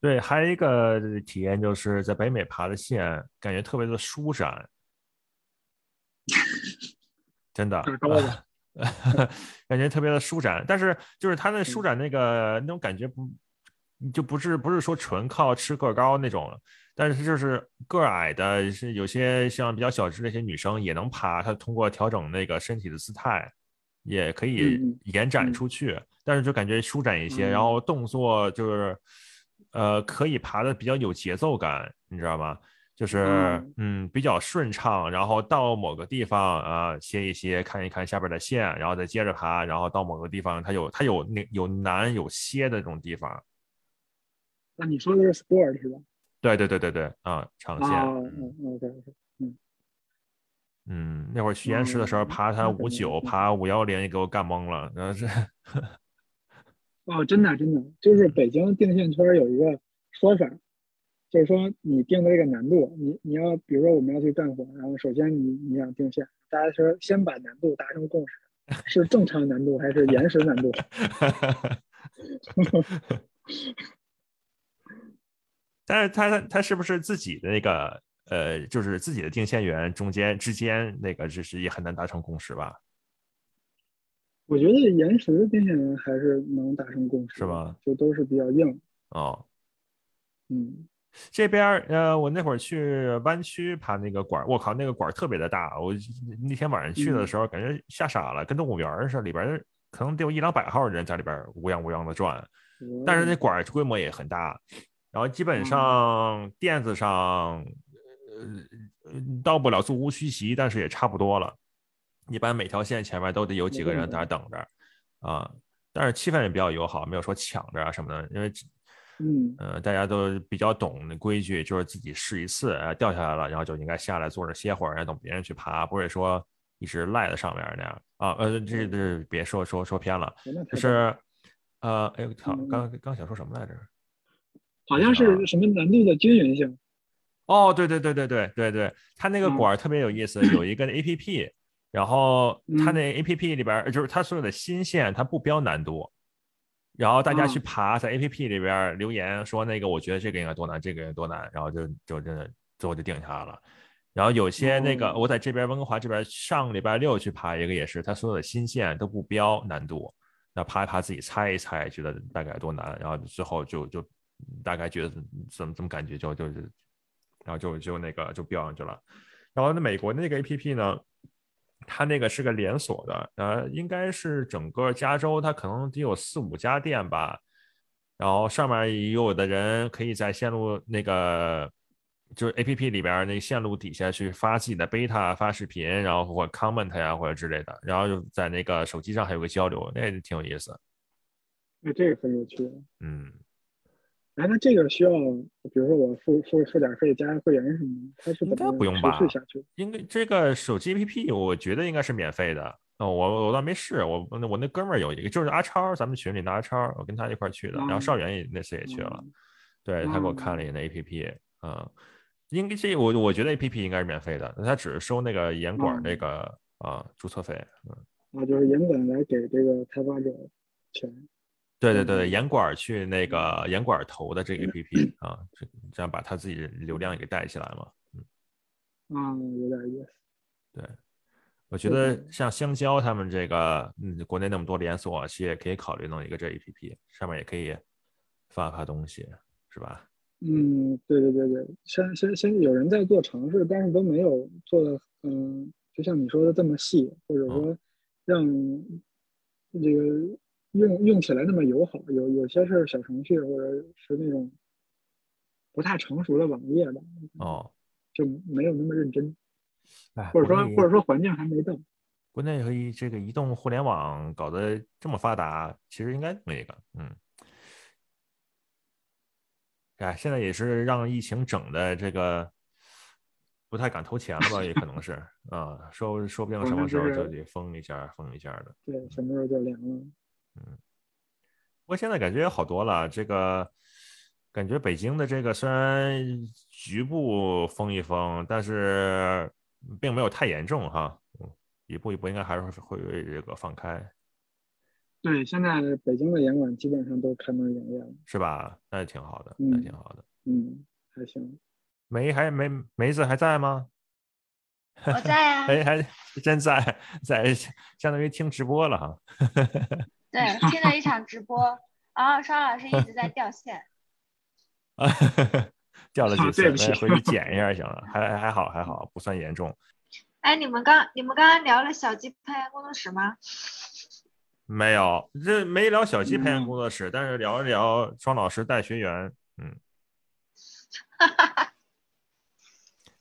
对，还有一个体验就是在北美爬的线，感觉特别的舒展，真的 *laughs* *laughs* 感觉特别的舒展。但是就是它那舒展那个那种感觉不就不是不是说纯靠吃个高那种，但是就是个矮的，是有些像比较小只那些女生也能爬，她通过调整那个身体的姿态，也可以延展出去，但是就感觉舒展一些，然后动作就是呃可以爬的比较有节奏感，你知道吗？就是嗯比较顺畅，然后到某个地方啊歇一歇，看一看下边的线，然后再接着爬，然后到某个地方它有它有那有难有歇的这种地方。那你说的是 sport 是吧？对对对对对，啊长线。嗯 OK，嗯嗯，那会儿去岩石的时候爬它五九爬五幺零也给我干懵了，然后是。*laughs* 哦，真的真的，就是北京定线圈有一个说法。就是说，你定的这个难度，你你要比如说我们要去干活，然后首先你你想定线，大家说先把难度达成共识，是正常难度还是延时难度？*laughs* 但是他他是不是自己的那个呃，就是自己的定线员中间之间那个，就是也很难达成共识吧？我觉得岩石的定线员还是能达成共识，是吧？就都是比较硬哦，嗯。这边呃，我那会儿去湾区爬那个管，我靠，那个管特别的大。我那天晚上去的时候，感觉吓傻了，跟动物园似的，里边可能得有一两百号人在里边乌泱乌泱的转。但是那管规模也很大，然后基本上垫子上，呃，到不了座无虚席，但是也差不多了。一般每条线前面都得有几个人在那等着啊，但是气氛也比较友好，没有说抢着啊什么的，因为。嗯呃，大家都比较懂那规矩，就是自己试一次，呃，掉下来了，然后就应该下来坐着歇会儿，然后等别人去爬，不会说一直赖在上面那样啊。呃，这这别说说说偏了，就是呃，哎我操，刚刚想说什么来着？好像是什么难度的均匀性。哦，对对对对对对对，它那个管特别有意思，有一个 A P P，然后它那 A P P 里边就是它所有的新线，它不标难度。然后大家去爬，在 A P P 里边留言说那个，我觉得这个应该多难，这个应该多难，然后就就真的最后就定下来了。然后有些那个我在这边温哥华这边上个礼拜六去爬一个也是，他所有的新线都不标难度，那爬一爬自己猜一猜，觉得大概多难，然后最后就就大概觉得怎么怎么感觉就就是，然后就就那个就标上去了。然后那美国那个 A P P 呢？它那个是个连锁的，呃，应该是整个加州，它可能得有四五家店吧。然后上面也有的人可以在线路那个，就是 A P P 里边那个线路底下去发自己的 beta 发视频，然后或 comment 呀或者之类的，然后就在那个手机上还有个交流，那挺有意思。那这个很有趣。嗯。哎，那这个需要，比如说我付付付点费加会员什么的，它是应该不用吧？应该这个手机 APP 我觉得应该是免费的。哦，我我倒没试，我我那哥们儿有一个，就是阿超，咱们群里的阿超，我跟他一块去的。然后少元也那次也去了，对他给我看了一眼那 APP，嗯，应该这我我觉得 APP 应该是免费的，他只是收那个严管那个啊注册费，嗯，啊，就是严管来给这个开发者钱。对对对，严管去那个严管投的这个 A P P 啊，这这样把他自己的流量也给带起来嘛，嗯，啊，有点意思。对，我觉得像香蕉他们这个，嗯，国内那么多连锁，其实也可以考虑弄一个这 A P P，上面也可以发发东西，是吧？嗯，对对对对，先先先有人在做尝试，但是都没有做的，嗯，就像你说的这么细，或者说让这个。用用起来那么友好，有有些是小程序或者是那种不太成熟的网页吧，哦，就没有那么认真，哎或者说或者说环境还没到。国内和一这个移动互联网搞得这么发达，其实应该那个，嗯，哎，现在也是让疫情整的这个不太敢投钱了吧？也可能是 *laughs* 啊，说说不定什么时候就得封一下，封一下的。对，什么时候就凉了。嗯，不过现在感觉好多了。这个感觉北京的这个虽然局部封一封，但是并没有太严重哈。嗯，一步一步应该还是会会这个放开。对，现在北京的严管基本上都开门营业了，是吧？那也挺好的，那挺好的。嗯，还行。梅还梅梅子还在吗？我在啊。*laughs* 哎，还真在，在相当于听直播了哈。*laughs* *laughs* 对，听了一场直播，然后，双老师一直在掉线。啊，掉了几次，回去剪一下行了，还还好还好，不算严重。哎，你们刚你们刚刚聊了小鸡攀岩工作室吗？没有，这没聊小鸡攀岩工作室，但是聊一聊双老师带学员，嗯。哈哈。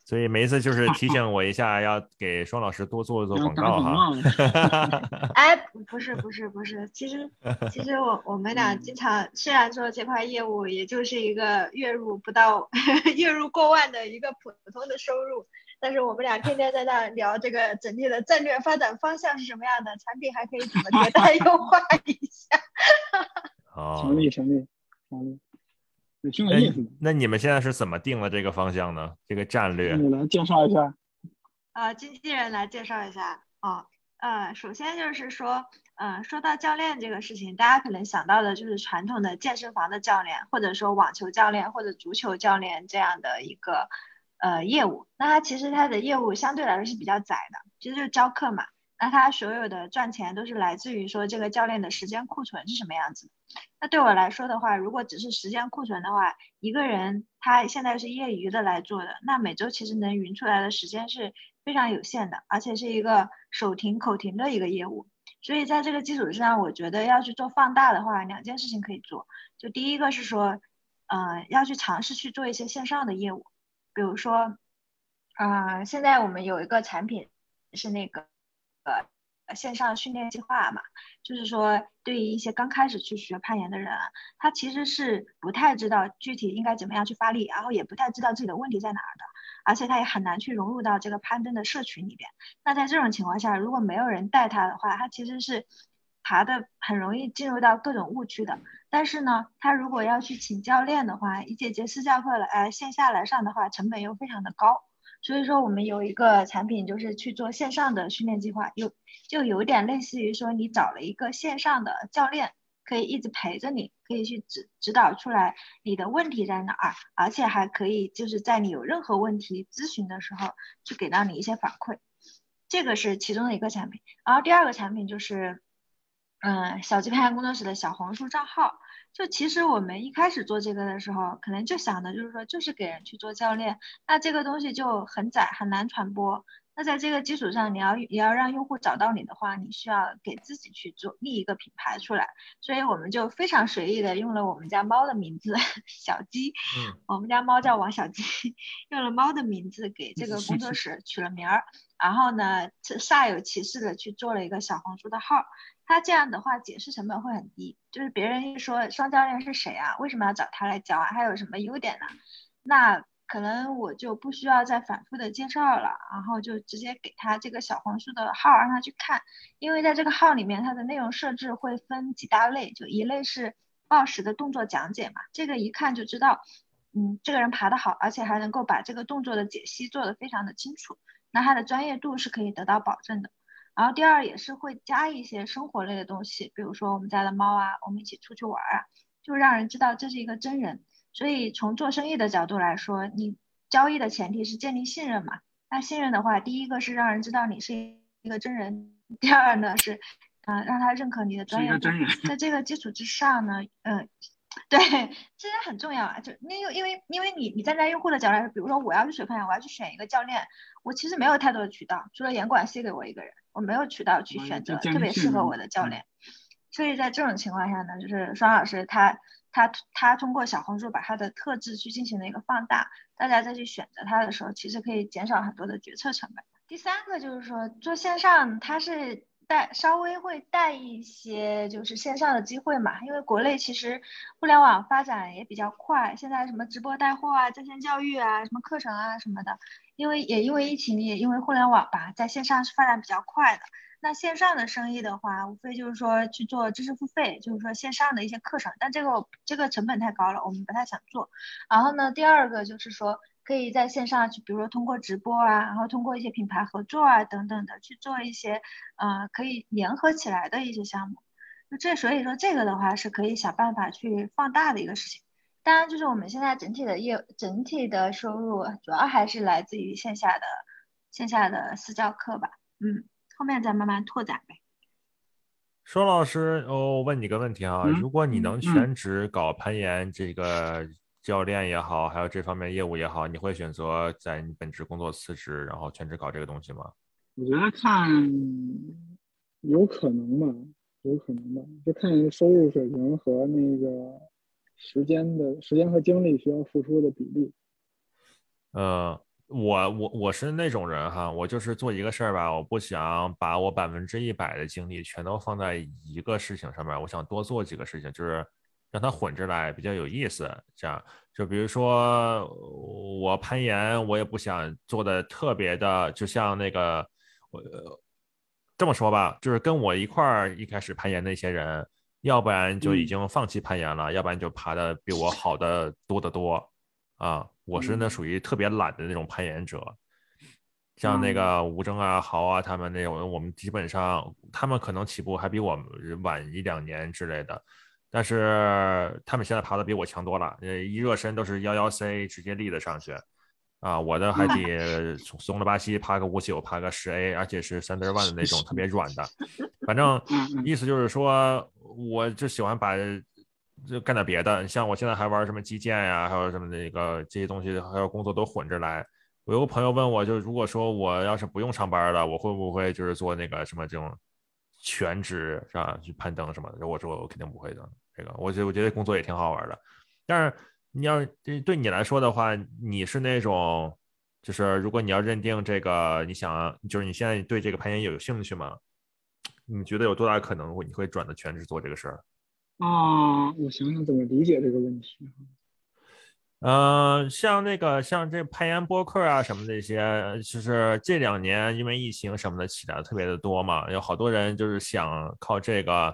所以每一次就是提醒我一下，要给双老师多做做广告哈。*laughs* 哎，不是不是不是，其实其实我我们俩经常，虽然说这块业务也就是一个月入不到 *laughs* 月入过万的一个普通的收入，但是我们俩天天在那聊这个整体的战略发展方向是什么样的，产品还可以怎么迭代 *laughs* 优化一下。哦，成立成立成立。挺有意思。那你们现在是怎么定了这个方向呢？这个战略？你来介绍一下。呃，经纪人来介绍一下啊。呃，首先就是说，嗯，说到教练这个事情，大家可能想到的就是传统的健身房的教练，或者说网球教练或者足球教练这样的一个呃业务。那它其实它的业务相对来说是比较窄的，其实就是教课嘛。那它所有的赚钱都是来自于说这个教练的时间库存是什么样子。那对我来说的话，如果只是时间库存的话，一个人他现在是业余的来做的，那每周其实能匀出来的时间是非常有限的，而且是一个手停口停的一个业务。所以在这个基础之上，我觉得要去做放大的话，两件事情可以做。就第一个是说，呃，要去尝试去做一些线上的业务，比如说，啊，现在我们有一个产品是那个。呃，线上训练计划嘛，就是说，对于一些刚开始去学攀岩的人，他其实是不太知道具体应该怎么样去发力，然后也不太知道自己的问题在哪儿的，而且他也很难去融入到这个攀登的社群里边。那在这种情况下，如果没有人带他的话，他其实是爬的很容易进入到各种误区的。但是呢，他如果要去请教练的话，一节节私教课来线下来上的话，成本又非常的高。所以说，我们有一个产品，就是去做线上的训练计划，有就有点类似于说，你找了一个线上的教练，可以一直陪着你，可以去指指导出来你的问题在哪儿，而且还可以就是在你有任何问题咨询的时候，去给到你一些反馈。这个是其中的一个产品。然后第二个产品就是，嗯，小鸡攀工作室的小红书账号。就其实我们一开始做这个的时候，可能就想的就是说，就是给人去做教练，那这个东西就很窄，很难传播。那在这个基础上，你要也要让用户找到你的话，你需要给自己去做立一个品牌出来。所以我们就非常随意的用了我们家猫的名字小鸡，嗯，我们家猫叫王小鸡，*laughs* 用了猫的名字给这个工作室取了名儿，然后呢，煞有其事的去做了一个小红书的号。他这样的话，解释成本会很低。就是别人一说双教练是谁啊？为什么要找他来教啊？还有什么优点呢？那可能我就不需要再反复的介绍了，然后就直接给他这个小红书的号，让他去看。因为在这个号里面，它的内容设置会分几大类，就一类是报时的动作讲解嘛，这个一看就知道，嗯，这个人爬得好，而且还能够把这个动作的解析做得非常的清楚，那他的专业度是可以得到保证的。然后第二也是会加一些生活类的东西，比如说我们家的猫啊，我们一起出去玩啊，就让人知道这是一个真人。所以从做生意的角度来说，你交易的前提是建立信任嘛。那信任的话，第一个是让人知道你是一个真人，第二呢是，嗯，让他认可你的专业。在这个基础之上呢，嗯。*laughs* 对，这些很重要啊，就因为因为因为你你站在用户的角度来说，比如说我要去水攀岩，我要去选一个教练，我其实没有太多的渠道，除了严管系给我一个人，我没有渠道去选择特别适合我的教练。所以在这种情况下呢，就是双老师他他他通过小红书把他的特质去进行了一个放大，大家再去选择他的时候，其实可以减少很多的决策成本。第三个就是说做线上，它是。带稍微会带一些就是线上的机会嘛，因为国内其实互联网发展也比较快，现在什么直播带货啊、在线教育啊、什么课程啊什么的，因为也因为疫情，也因为互联网吧，在线上是发展比较快的。那线上的生意的话，无非就是说去做知识付费，就是说线上的一些课程，但这个这个成本太高了，我们不太想做。然后呢，第二个就是说。可以在线上去，比如说通过直播啊，然后通过一些品牌合作啊等等的去做一些，呃，可以联合起来的一些项目。那这所以说这个的话是可以想办法去放大的一个事情。当然，就是我们现在整体的业整体的收入主要还是来自于线下的线下的私教课吧。嗯，后面再慢慢拓展呗。说老师，我问你个问题啊，嗯如果你能嗯全职搞攀岩这个教练也好，还有这方面业务也好，你会选择在你本职工作辞职，然后全职搞这个东西吗？我觉得看有可能吧，有可能吧，就看收入水平和那个时间的时间和精力需要付出的比例。呃，我我我是那种人哈，我就是做一个事儿吧，我不想把我百分之一百的精力全都放在一个事情上面，我想多做几个事情，就是让它混着来，比较有意思。这样，就比如说我攀岩，我也不想做的特别的，就像那个我这么说吧，就是跟我一块儿一开始攀岩那些人，要不然就已嗯经放弃攀岩了，要不然就爬的比我好的多得多。啊，我是那嗯属于特别懒的那种攀岩者，像那嗯个吴征啊、豪啊他们那种，我们基本上他们可能起步还比我们晚一两年之类的，但是他们现在爬的比我强多了，呃，一热身都是幺幺 C 直接立的上去，啊，我的还得从松了巴西爬个五九，爬个十 A，而且是 Thunder One 的那种特别软的，*laughs* 反正意思就是说，我就喜欢把就干点别的，像我现在还玩什么击剑呀，还有什么那个这些东西，还有工作都混着来。我有个朋友问我，就如果说我要是不用上班了，我会不会就是做那个什么这种全职是吧？去攀登什么的？我说我肯定不会的。这个我觉我觉得工作也挺好玩的，但是你要对对你来说的话，你是那种就是如果你要认定这个，你想就是你现在对这个攀岩有兴趣吗？你觉得有多大可能会你会转的全职做这个事儿？啊，我想想怎么理解这个问题。呃，像那个像这攀岩播客啊什么这些，就是这两年因为疫情什么的起来的特别的多嘛，有好多人就是想靠这个，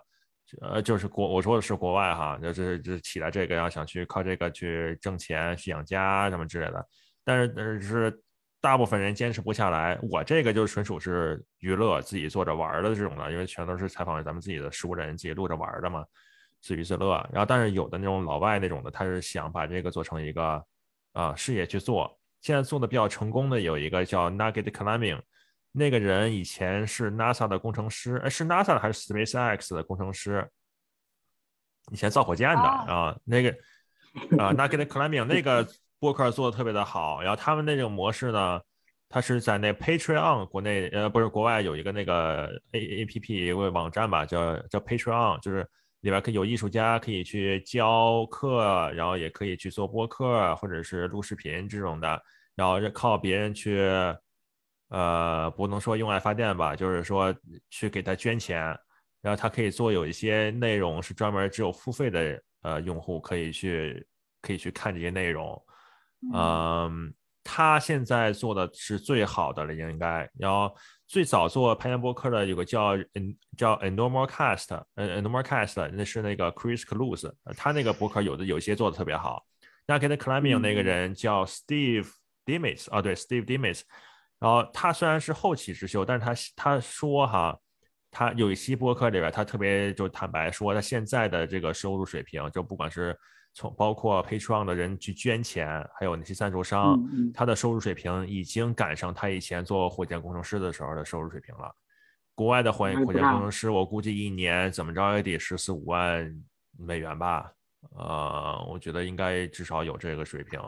呃，就是国我说的是国外哈，就是就起来这个，然后想去靠这个去挣钱、去养家什么之类的，但是但是大部分人坚持不下来。我这个就纯属是娱乐，自己做着玩的这种的，因为全都是采访咱们自己的熟人，自己录着玩的嘛。自娱自乐，然后但是有的那种老外那种的，他是想把这个做成一个啊、呃、事业去做。现在做的比较成功的有一个叫 Nugget Climbing，那个人以前是 NASA 的工程师，呃是 NASA 的还是 SpaceX 的工程师？以前造火箭的啊，那个啊 Nugget Climbing 那个播客做的特别的好，然后他们那种模式呢，它是在那 Patreon 国内呃不是国外有一个那个 A A P P 一个网站吧，叫叫 Patreon，就是。里边可以有艺术家可以去教课，然后也可以去做播客或者是录视频这种的，然后靠别人去，呃，不能说用爱发电吧，就是说去给他捐钱，然后他可以做有一些内容是专门只有付费的呃用户可以去可以去看这些内容，嗯，他现在做的是最好的了，应该，然后。最早做攀岩播客的有个叫嗯叫 a Normal Cast，呃 Normal Cast，那是那个 Chris Clues，他那个博客有的有些做的特别好。那给他 Climbing 那个人叫 Steve Dimas，啊对 Steve Dimits，然后他虽然是后起之秀，但是他他说哈，他有一期播客里边他特别就坦白说，他现在的这个收入水平，就不管是从包括 Patreon 的人去捐钱，还有那些赞助商，嗯嗯他的收入水平已经赶上他以前做火箭工程师的时候的收入水平了。国外的火火箭工程师，我估计一年怎么着也得十四五万美元吧，呃，我觉得应该至少有这个水平。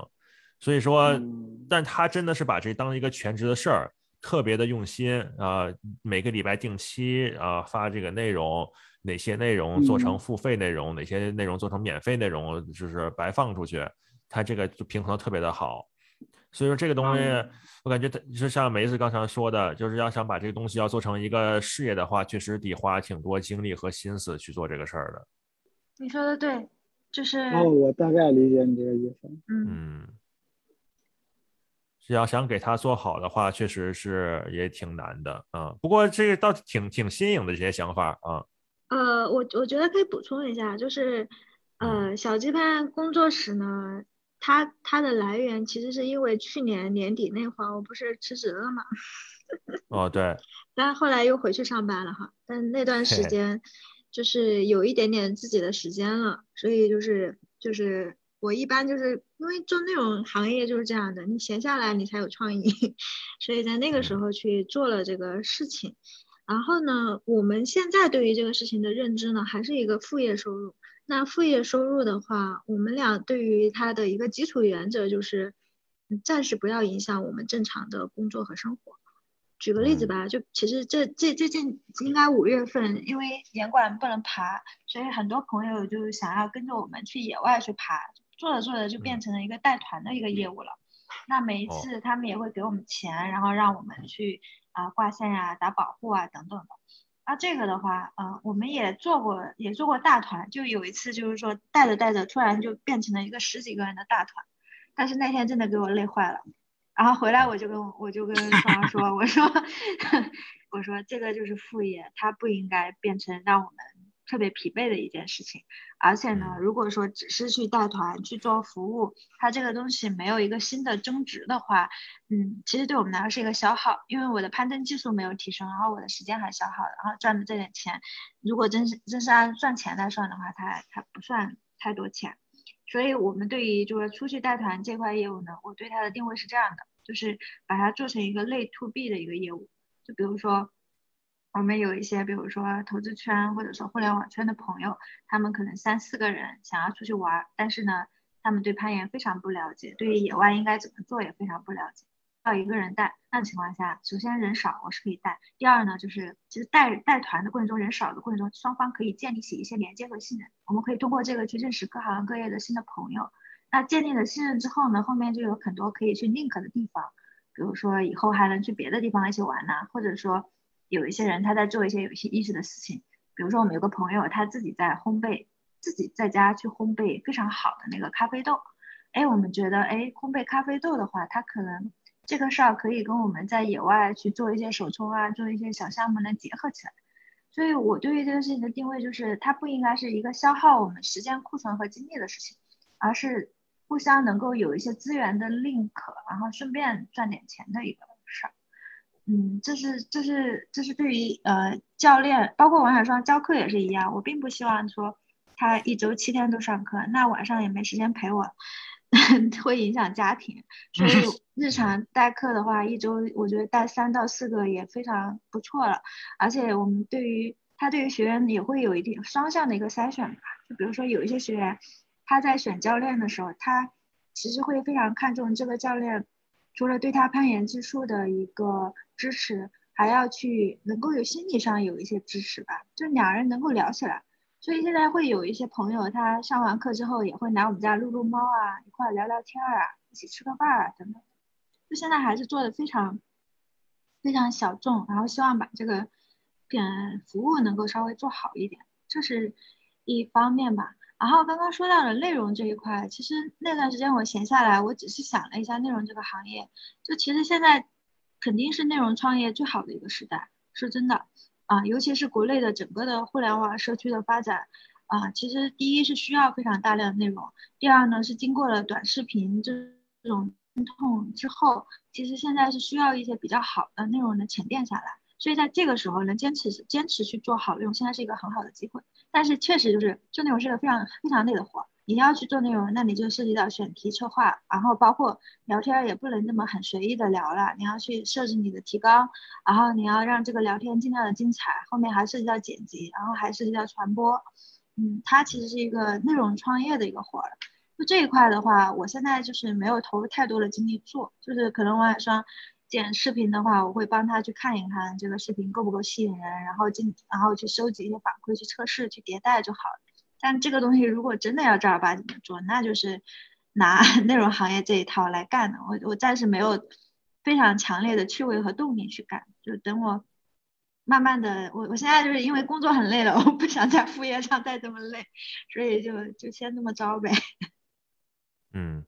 所以说，嗯但他真的是把这当一个全职的事儿，特别的用心啊、呃，每个礼拜定期啊、呃、发这个内容。哪些内容做成付费内容，嗯、哪些内容做成免费内容，就是白放出去，它这个平衡特别的好。所以说这个东西，嗯、我感觉它就像梅子刚才说的，就是要想把这个东西要做成一个事业的话，确实得花挺多精力和心思去做这个事儿的。你说的对，就是哦，我大概理解你这个意思。嗯嗯，要想给他做好的话，确实是也挺难的啊、嗯。不过这个倒挺挺新颖的这些想法啊。呃，我我觉得可以补充一下，就是，呃，小鸡攀工作室呢，它它的来源其实是因为去年年底那会儿，我不是辞职了嘛。哦，对。*laughs* 但后来又回去上班了哈，但那段时间就是有一点点自己的时间了，所以就是就是我一般就是因为做那种行业就是这样的，你闲下来你才有创意，*laughs* 所以在那个时候去做了这个事情。然后呢，我们现在对于这个事情的认知呢，还是一个副业收入。那副业收入的话，我们俩对于它的一个基础原则就是，暂时不要影响我们正常的工作和生活。举个例子吧，就其实这这最近应该五月份，因为严管不能爬，所以很多朋友就想要跟着我们去野外去爬，做着做着就变成了一个带团的一个业务了。那每一次他们也会给我们钱，然后让我们去。啊，挂线呀，打保护啊，等等的。那这个的话，呃，我们也做过，也做过大团。就有一次，就是说带着带着，突然就变成了一个十几个人的大团。但是那天真的给我累坏了。然后回来我就跟我就跟双说，我说 *laughs* 我说这个就是副业，它不应该变成让我们。特别疲惫的一件事情，而且呢，如果说只是去带团去做服务，它这个东西没有一个新的增值的话，嗯，其实对我们来说是一个消耗，因为我的攀登技术没有提升，然后我的时间还消耗了，然后赚的这点钱，如果真是真是按赚钱来算的话，它它不算太多钱，所以我们对于就是出去带团这块业务呢，我对它的定位是这样的，就是把它做成一个类 to B 的一个业务，就比如说。我们有一些，比如说投资圈或者说互联网圈的朋友，他们可能三四个人想要出去玩，但是呢，他们对攀岩非常不了解，对于野外应该怎么做也非常不了解，要一个人带，那情况下，首先人少我是可以带，第二呢，就是其实带带团的过程中，人少的过程中，双方可以建立起一些连接和信任，我们可以通过这个去认识各行各业的新的朋友，那建立了信任之后呢，后面就有很多可以去 link 的地方，比如说以后还能去别的地方一起玩呐，或者说。有一些人他在做一些有些意识的事情，比如说我们有个朋友他自己在烘焙，自己在家去烘焙非常好的那个咖啡豆，哎，我们觉得哎烘焙咖啡豆的话，他可能这个事儿可以跟我们在野外去做一些手冲啊，做一些小项目能结合起来。所以我对于这个事情的定位就是，它不应该是一个消耗我们时间库存和精力的事情，而是互相能够有一些资源的 link，然后顺便赚点钱的一个事儿。嗯，这是这是这是对于呃教练，包括王小双教课也是一样。我并不希望说他一周七天都上课，那晚上也没时间陪我，*laughs* 会影响家庭。所以 *laughs* 日常代课的话，一周我觉得带三到四个也非常不错了。而且我们对于他对于学员也会有一定双向的一个筛选吧。就比如说有一些学员他在选教练的时候，他其实会非常看重这个教练。除了对他攀岩技术的一个支持，还要去能够有心理上有一些支持吧，就两人能够聊起来。所以现在会有一些朋友，他上完课之后也会来我们家撸撸猫啊，一块聊聊天啊，一起吃个饭啊等等。就现在还是做的非常非常小众，然后希望把这个嗯服务能够稍微做好一点，这是一方面吧。然后刚刚说到了内容这一块，其实那段时间我闲下来，我只是想了一下内容这个行业，就其实现在肯定是内容创业最好的一个时代，是真的啊，尤其是国内的整个的互联网社区的发展啊，其实第一是需要非常大量的内容，第二呢是经过了短视频这这种痛之后，其实现在是需要一些比较好的内容能沉淀下来，所以在这个时候能坚持坚持去做好内容，现在是一个很好的机会。但是确实就是做内容是个非常非常累的活。你要去做内容，那你就涉及到选题、策划，然后包括聊天也不能那么很随意的聊了。你要去设置你的提纲，然后你要让这个聊天尽量的精彩。后面还涉及到剪辑，然后还涉及到传播。嗯，它其实是一个内容创业的一个活儿。就这一块的话，我现在就是没有投入太多的精力做，就是可能王小双。剪视频的话，我会帮他去看一看这个视频够不够吸引人，然后进，然后去收集一些反馈，去测试，去迭代就好了。但这个东西如果真的要正儿八经的做，那就是拿 *laughs* 内容行业这一套来干的。我我暂时没有非常强烈的趣味和动力去干，就等我慢慢的，我我现在就是因为工作很累了，我不想在副业上再这么累，所以就就先这么着呗。*laughs* 嗯。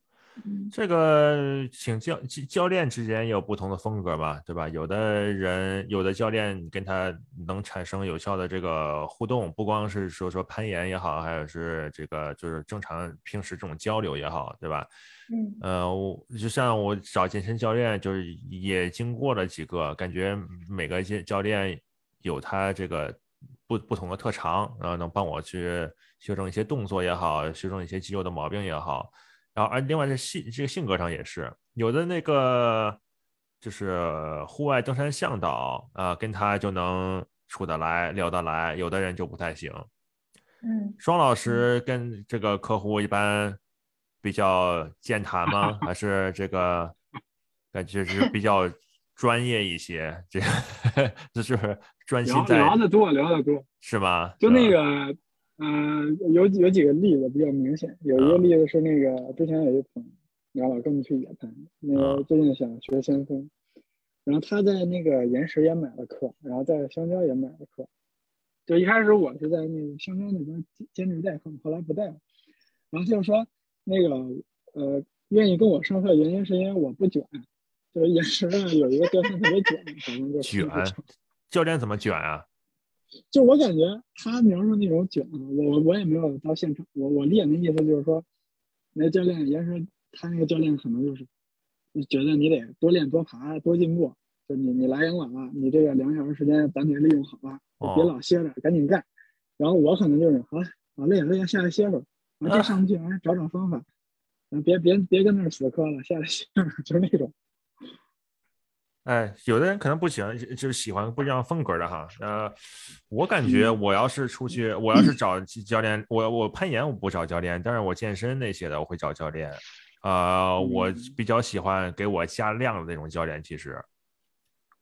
这个请教教练之间有不同的风格吧，对吧？有的人有的教练跟他能产生有效的这个互动，不光是说说攀岩也好，还有是这个就是正常平时这种交流也好，对吧？嗯，呃，我就像我找健身教练，就是也经过了几个，感觉每个教教练有他这个不不同的特长，然后能帮我去修正一些动作也好，修正一些肌肉的毛病也好。然后，而另外在性这个性格上也是有的那个就是户外登山向导啊，跟他就能处得来、聊得来，有的人就不太行。嗯，双老师跟这个客户一般比较健谈吗？*laughs* 还是这个感觉是比较专业一些？这这 *laughs* 就是专心在聊得多，聊得多，是吗？就那个，嗯，有有几个例子比较明显，有一个例子是那个之前有一朋友，然后老跟我们去野餐，那个最近想学先锋，然后他在那个岩石也买了课，然后在香蕉也买了课。就一开始我是在那个香蕉那边兼职代课，后来不带了。然后就是说那个呃，愿意跟我上课的原因是因为我不卷，就是岩石上有一个教练特别卷，反正就卷。教练怎么卷啊？就我感觉他描述那种卷，我我也没有到现场，我我理解的意思就是说，那教练也是他那个教练可能就是觉得你得多练多爬多进步，就你你来人晚了，你这个两小时时间咱得利用好了。别老歇着，赶紧干。然后我可能就是啊累了累了下来歇会儿，啊这上不去，啊找找方法，嗯别别别跟那儿死磕了，下来歇会儿，*laughs* 就是那种。哎，有的人可能不喜欢，就是喜欢不一样风格的哈。呃，我感觉我要是出去，我要是找教练，我我攀岩我不找教练，但是我健身那些的我会找教练。呃，我比较喜欢给我加量的那种教练，其实，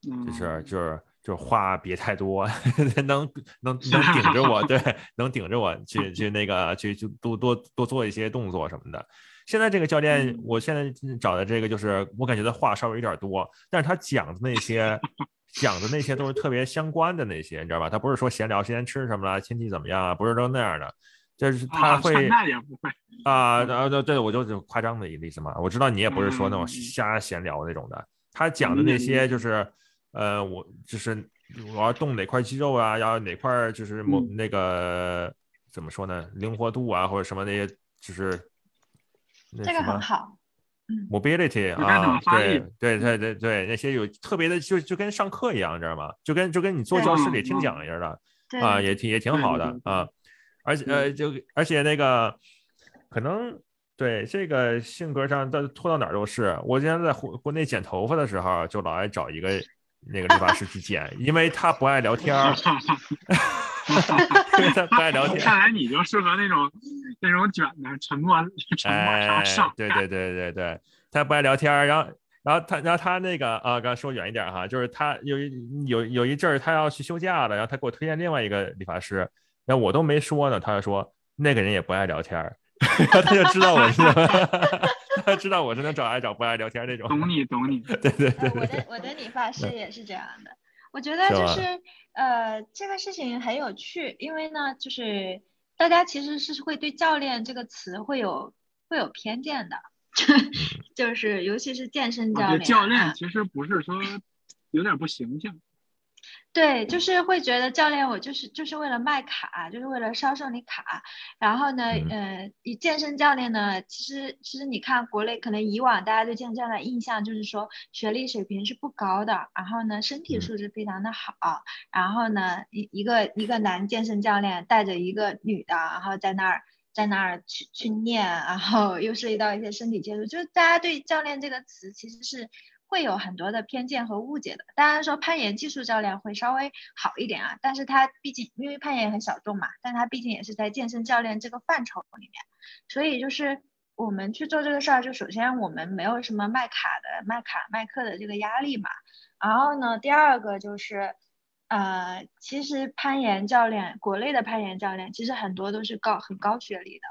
就是就是。就是话别太多，*laughs* 能能能顶着我，*laughs* 对，能顶着我去去那个去去多多多做一些动作什么的。现在这个教练，我现在找的这个就是，我感觉他话稍微有点多，但是他讲的那些 *laughs* 讲的那些都是特别相关的那些，你知道吧？他不是说闲聊，今天吃什么了，天气怎么样啊？不是都那样的，就是他会那也不会啊 *laughs* 啊对对，我就夸张的一个意思嘛。我知道你也不是说那种瞎闲聊那种的，他讲的那些就是。呃，我就是我要动哪块肌肉啊，要哪块就是某那个怎么说呢，灵活度啊，或者什么那些，就是这个很好，嗯，mobility 啊，对对对对对，那些有特别的，就就跟上课一样，知道吗？就跟就跟你坐教室里听讲一样的啊，也挺也挺好的啊，而且呃，就而且那个可能对这个性格上到拖到哪儿都是，我之前在国国内剪头发的时候，就老爱找一个。那个理发师去剪，因为他不爱聊天儿，他 *laughs* *laughs* 不爱聊天。看来你就适合那种那种卷的沉默沉默上上。对对对对对，他不爱聊天儿，然后然后他然后他那个啊，刚说远一点哈，就是他有有有一阵儿他要去休假了，然后他给我推荐另外一个理发师，然后我都没说呢，他就说那个人也不爱聊天儿，*laughs* 他就知道我是。他知道我是能找爱找不爱聊天那种，懂你懂你，*laughs* 对对对。我的我的理发师也是这样的，我觉得就是呃这个事情很有趣，因为呢就是大家其实是会对教练这个词会有会有偏见的，*laughs* 就是尤其是健身教练，教练其实不是说有点不形象。对，就是会觉得教练我就是就是为了卖卡，就是为了销售你卡。然后呢，呃，以健身教练呢，其实其实你看国内可能以往大家对健身教练印象就是说学历水平是不高的，然后呢身体素质非常的好，然后呢一一个一个男健身教练带着一个女的，然后在那儿在那儿去去练，然后又涉及到一些身体接触，就是大家对教练这个词其实是。会有很多的偏见和误解的。当然说攀岩技术教练会稍微好一点啊，但是他毕竟因为攀岩很小众嘛，但他毕竟也是在健身教练这个范畴里面，所以就是我们去做这个事儿，就首先我们没有什么卖卡的、卖卡卖课的这个压力嘛。然后呢，第二个就是，呃，其实攀岩教练，国内的攀岩教练其实很多都是高很高学历的，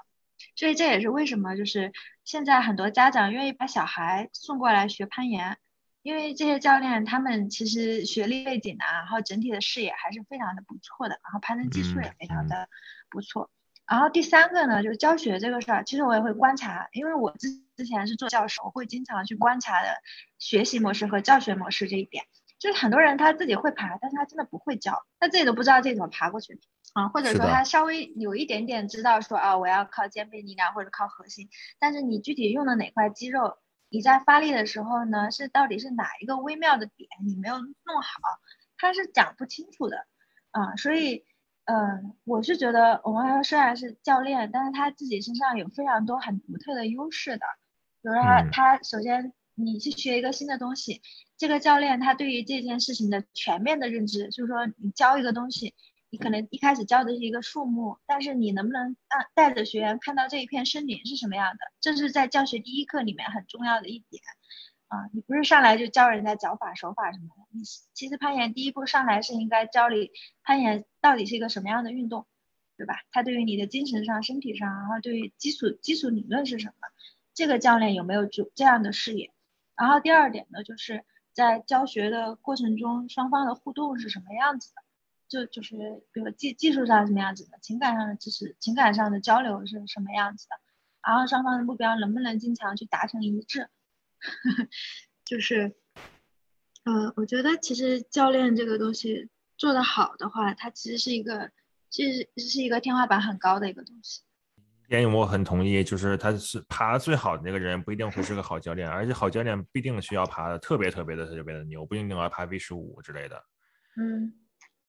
所以这也是为什么就是现在很多家长愿意把小孩送过来学攀岩。因为这些教练他们其实学历背景啊，然后整体的视野还是非常的不错的，然后攀登技术也非常的不错。然后第三个呢，就是教学这个事儿，其实我也会观察，因为我之之前是做教授，我会经常去观察的学习模式和教学模式这一点。就是很多人他自己会爬，但是他真的不会教，他自己都不知道自己怎么爬过去啊，或者说他稍微有一点点知道说啊，我要靠肩背力量或者靠核心，但是你具体用的哪块肌肉？你在发力的时候呢，是到底是哪一个微妙的点你没有弄好，他是讲不清楚的，啊，所以，嗯，我是觉得我们虽然是教练，但是他自己身上有非常多很独特的优势的，比如说他他首先你去学一个新的东西，这个教练他对于这件事情的全面的认知，就是说你教一个东西，你可能一开始教的是一个树木，但是你能不能让带着学员看到这一片森林是什么样的，这是在教学第一课里面很重要的一点。啊，你不是上来就教人家脚法手法什么的，你其实攀岩第一步上来是应该教你攀岩到底是一个什么样的运动，对吧？它对于你的精神上、身体上，然后对于基础基础理论是什么？这个教练有没有这这样的视野？然后第二点呢，就是在教学的过程中，双方的互动是什么样子的？就就是比如技技术上什么样子的，情感上的知识、情感上的交流是什么样子的？然后双方的目标能不能经常去达成一致？*laughs* 就是，呃，我觉得其实教练这个东西做得好的话，它其实是一个，其实是一个天花板很高的一个东西。点我很同意，就是他是爬最好的那个人不一定会是个好教练，而且好教练不一定需要爬的特别特别的特别的牛，不一定要爬 V 十五之类的。嗯，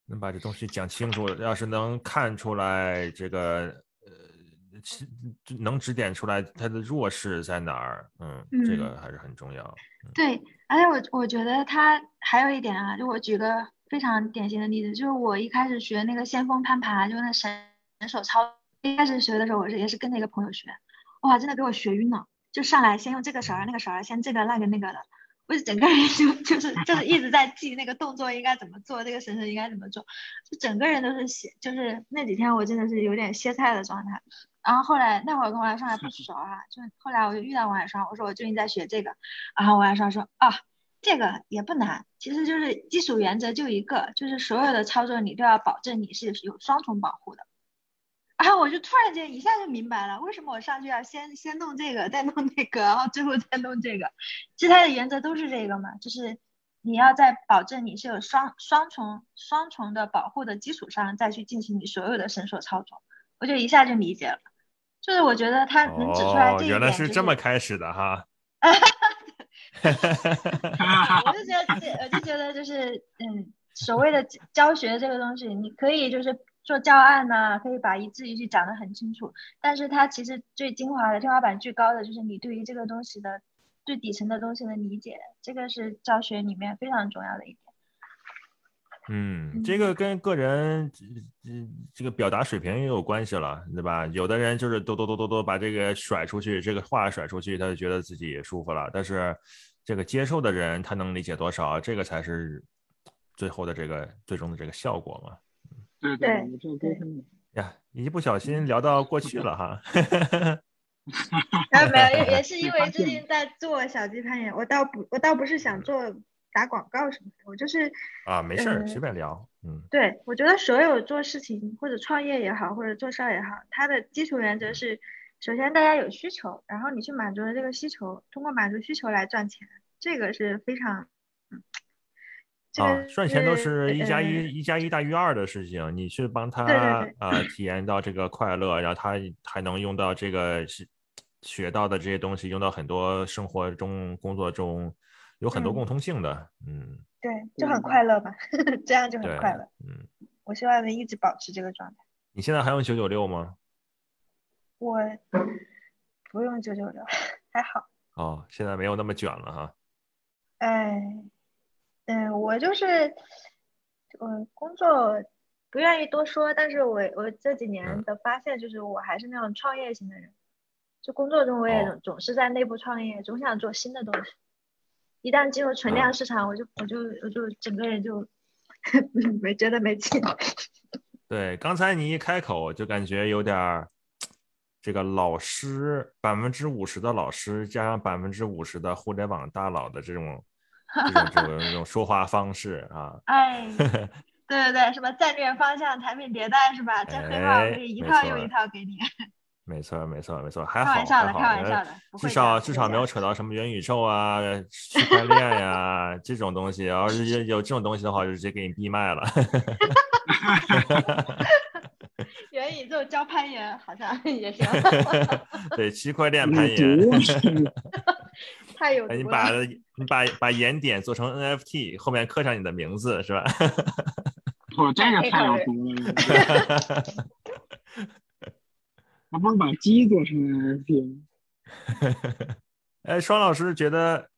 能把这东西讲清楚，要是能看出来这个。呃能指点出来他的弱势在哪儿？嗯，这个还是很重要。对，而且我我觉得他还有一点啊，就我举个非常典型的例子，就是我一开始学那个先锋攀爬，就那神手操，一开始学的时候，我是也是跟着一个朋友学，哇，真的给我学晕了，就上来先用这个绳儿，那个绳儿，先这个那个那个的，我就整个人就 *laughs* 就是就是一直在记那个动作应该怎么做，这个绳绳应该怎么做，就整个人都是歇，就是那几天我真的是有点歇菜的状态。然后后来那会儿跟王海双还不 *laughs* 熟啊，就后来我就遇到王海双，我说我最近在学这个，然后王海双说啊，这个也不难，其实就是基础原则就一个，就是所有的操作你都要保证你是有双重保护的。然后我就突然间一下就明白了，为什么我上去要先先弄这个，再弄那个，然后最后再弄这个，其实它的原则都是这个嘛，就是你要在保证你是有双双重双重的保护的基础上，再去进行你所有的绳索操作，我就一下就理解了。就是我觉得他能指出来这一点，原来是这么开始的哈。我就觉得，我就觉得就是，嗯，所谓的教学这个东西，你可以就是做教案呐，可以把一字一句讲得很清楚，但是它其实最精华的天花板最高的就是你对于这个东西的最底层的东西的理解，这个是教学里面非常重要的一点。嗯，这个跟个人这这个表达水平也有关系了，对吧？有的人就是哆哆哆哆哆把这个甩出去，这个话甩出去，他就觉得自己也舒服了。但是这个接受的人，他能理解多少？这个才是最后的这个最终的这个效果嘛。对对对。呀，一不小心聊到过去了哈。没 *laughs* 有没有，也是因为最近在做小鸡攀岩，我倒不我倒不是想做。打广告什么的，我就是啊，没事儿，随便聊。嗯，对，我觉得所有做事情或者创业也好，或者做事儿也好，它的基础原则是，首先大家有需求，然后你去满足了这个需求，通过满足需求来赚钱，这个是非常嗯。啊，赚钱都是一加一，一加一大于二的事情。你去帮他啊，体验到这个快乐，然后他还能用到这个学到的这些东西，用到很多生活中、工作中。有很多共通性的，嗯，对，就很快乐吧，*laughs* 这样就很快乐，嗯，我希望能一直保持这个状态。你现在还用九九六吗？我不用九九六，*laughs* 还好。哦，现在没有那么卷了哈。哎，嗯，我就是我工作不愿意多说，但是我我这几年的发现就是我还是那种创业型的人，就工作中我也总总是在内部创业，总想做新的东西。一旦进入存量市场，我就我就我就整个人就 *laughs* 没觉得没劲。*laughs* 对，刚才你一开口就感觉有点儿这个老师百分之五十的老师加上百分之五十的互联网大佬的这种这种这种说话方式啊。哎，对对对，什么战略方向、产品迭代是吧？这黑话我可以一套又一套给你。*laughs* 没错，没错，没错，还好，还好，至少至少没有扯到什么元宇宙啊、*laughs* 区块链呀这种东西。要是有有这种东西的话，就直接给你闭麦了。*laughs* 元宇宙教攀岩好像也行。对，区块链攀岩。太有你把你 *laughs* 把把岩点做成 NFT，后面刻上你的名字，是吧？我 *laughs* 这个太有毒了。*laughs* 还不如把鸡做成 NFT。哎，双老师觉得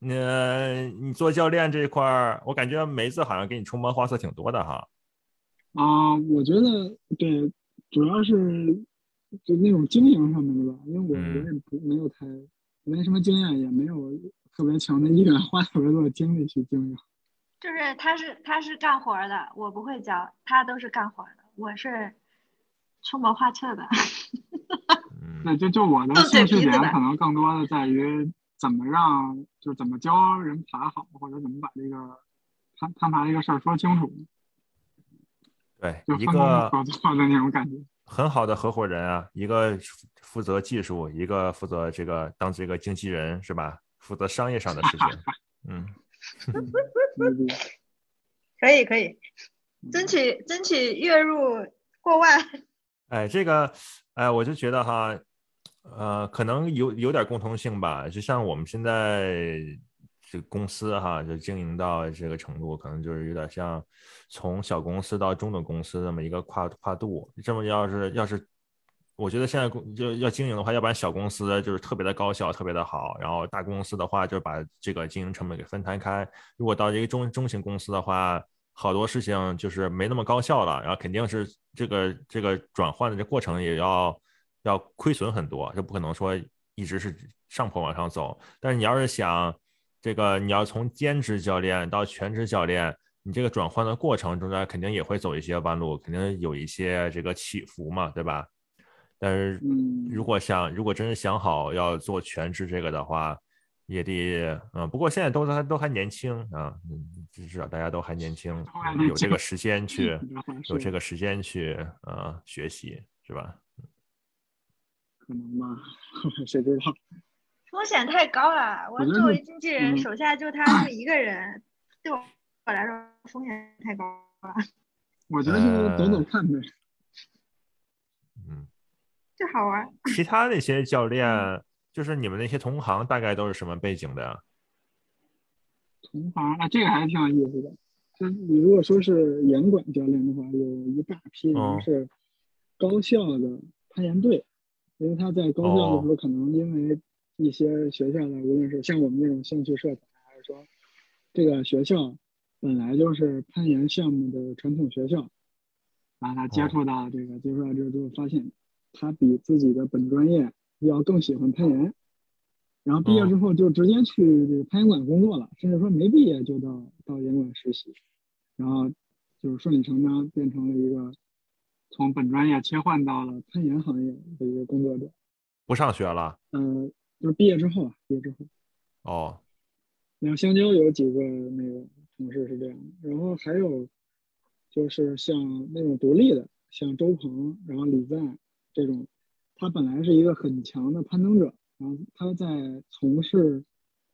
呃，你做教练这一块儿，我感觉梅子好像给你出谋划策挺多的哈。啊，我觉得对，主要是就那种经营上面的吧，因为我我也不没有太没什么经验，也没有特别强的意愿花特别多的精力去经营。就是他是他是干活的，我不会教，他都是干活的，我是出谋划策的。*laughs* 那就就我的兴趣点可能更多的在于怎么让，就怎么教人爬好，或者怎么把这个攀攀爬这个事儿说清楚。对，就一个合作的那种感觉。很好的合伙人啊，一个负责技术，一个负责这个当这个经纪人是吧？负责商业上的事情。*laughs* 嗯。*laughs* 可以可以，争取争取月入过万。*laughs* 哎，这个，哎，我就觉得哈，呃，可能有有点共通性吧。就像我们现在这公司哈，就经营到这个程度，可能就是有点像从小公司到中等公司这么一个跨跨度。这么要是要是。我觉得现在公就要经营的话，要不然小公司就是特别的高效，特别的好，然后大公司的话，就把这个经营成本给分摊开。如果到一个中中型公司的话，好多事情就是没那么高效了，然后肯定是这个这个转换的这过程也要要亏损很多，就不可能说一直是上坡往上走。但是你要是想这个，你要从兼职教练到全职教练，你这个转换的过程中间肯定也会走一些弯路，肯定有一些这个起伏嘛，对吧？但是，如果想，如果真是想好要做全职这个的话，也得，嗯，不过现在都还都还年轻啊，嗯，至少大家都还年轻，有这个时间去，有这个时间去，呃，学习是吧？可能吗？*laughs* 谁知道？风险太高了，我作为经纪人，手下就他这么一个人，对我我来说风险太高了。*laughs* 我觉得就等等看呗。嗯。这好玩。其他那些教练，就是你们那些同行，大概都是什么背景的呀？同行啊，这个还是挺有意思的。就你如果说是严管教练的话，有一大批人是高校的攀岩队，因为他在高校的时候，可能因为一些学校的，无论是像我们这种兴趣社团，还是说这个学校本来就是攀岩项目的传统学校，然后他接触到这个，接触到这个之后发现。他比自己的本专业要更喜欢攀岩，然后毕业之后就直接去这个攀岩馆工作了，甚至说没毕业就到到岩馆实习，然后就是顺理成章变成了一个从本专业切换到了攀岩行业的一个工作者。不上学了？嗯，就是毕业之后啊，毕业之后。哦。然后香蕉有几个那个同事是这样的，然后还有就是像那种独立的，像周鹏，然后李赞。这种，他本来是一个很强的攀登者，然后他在从事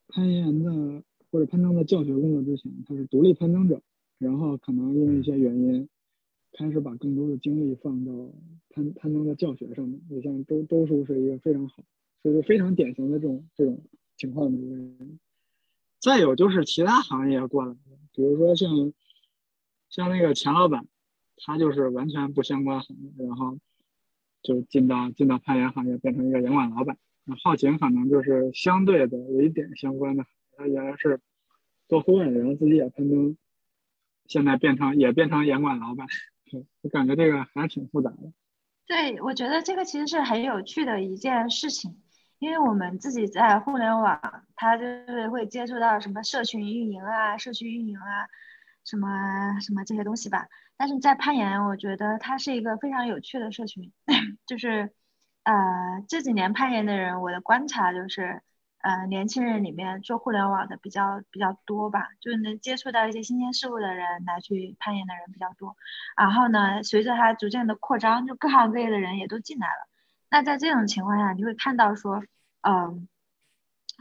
攀岩的或者攀登的教学工作之前，他是独立攀登者，然后可能因为一些原因，开始把更多的精力放到攀攀登的教学上面。你像周周叔是一个非常好，就是非常典型的这种这种情况的一个人。再有就是其他行业过来的，比如说像像那个钱老板，他就是完全不相关行业，然后。就进到进到攀岩行业，变成一个岩馆老板。那浩景可能就是相对的有一点相关的，他原来是做户外的，然后自己也攀登，现在变成也变成岩馆老板。我感觉这个还挺复杂的。对，我觉得这个其实是很有趣的一件事情，因为我们自己在互联网，它就是会接触到什么社群运营啊、社区运营啊，什么什么这些东西吧。但是在攀岩，我觉得它是一个非常有趣的社群，*laughs* 就是，呃，这几年攀岩的人，我的观察就是，呃，年轻人里面做互联网的比较比较多吧，就是能接触到一些新鲜事物的人来去攀岩的人比较多。然后呢，随着它逐渐的扩张，就各行各业的人也都进来了。那在这种情况下，你会看到说，嗯，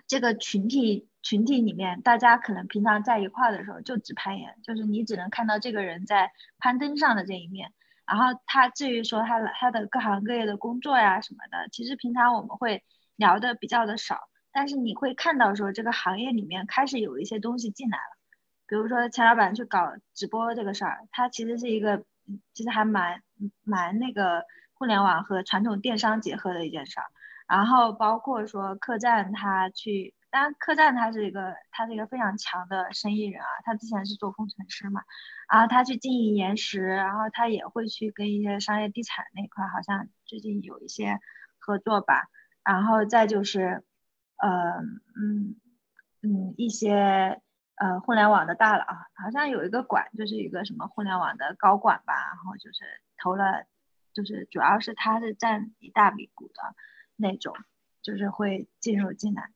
这个群体。群体里面，大家可能平常在一块儿的时候就只攀岩，就是你只能看到这个人在攀登上的这一面。然后他至于说他他的各行各业的工作呀什么的，其实平常我们会聊的比较的少。但是你会看到说这个行业里面开始有一些东西进来了，比如说钱老板去搞直播这个事儿，他其实是一个其实还蛮蛮那个互联网和传统电商结合的一件事儿。然后包括说客栈他去。当然，客栈他是一个他是一个非常强的生意人啊，他之前是做工程师嘛，然后他去经营岩石，然后他也会去跟一些商业地产那块，好像最近有一些合作吧。然后再就是，呃，嗯嗯，一些呃互联网的大佬，好像有一个管就是一个什么互联网的高管吧，然后就是投了，就是主要是他是占一大笔股的那种，就是会进入进来。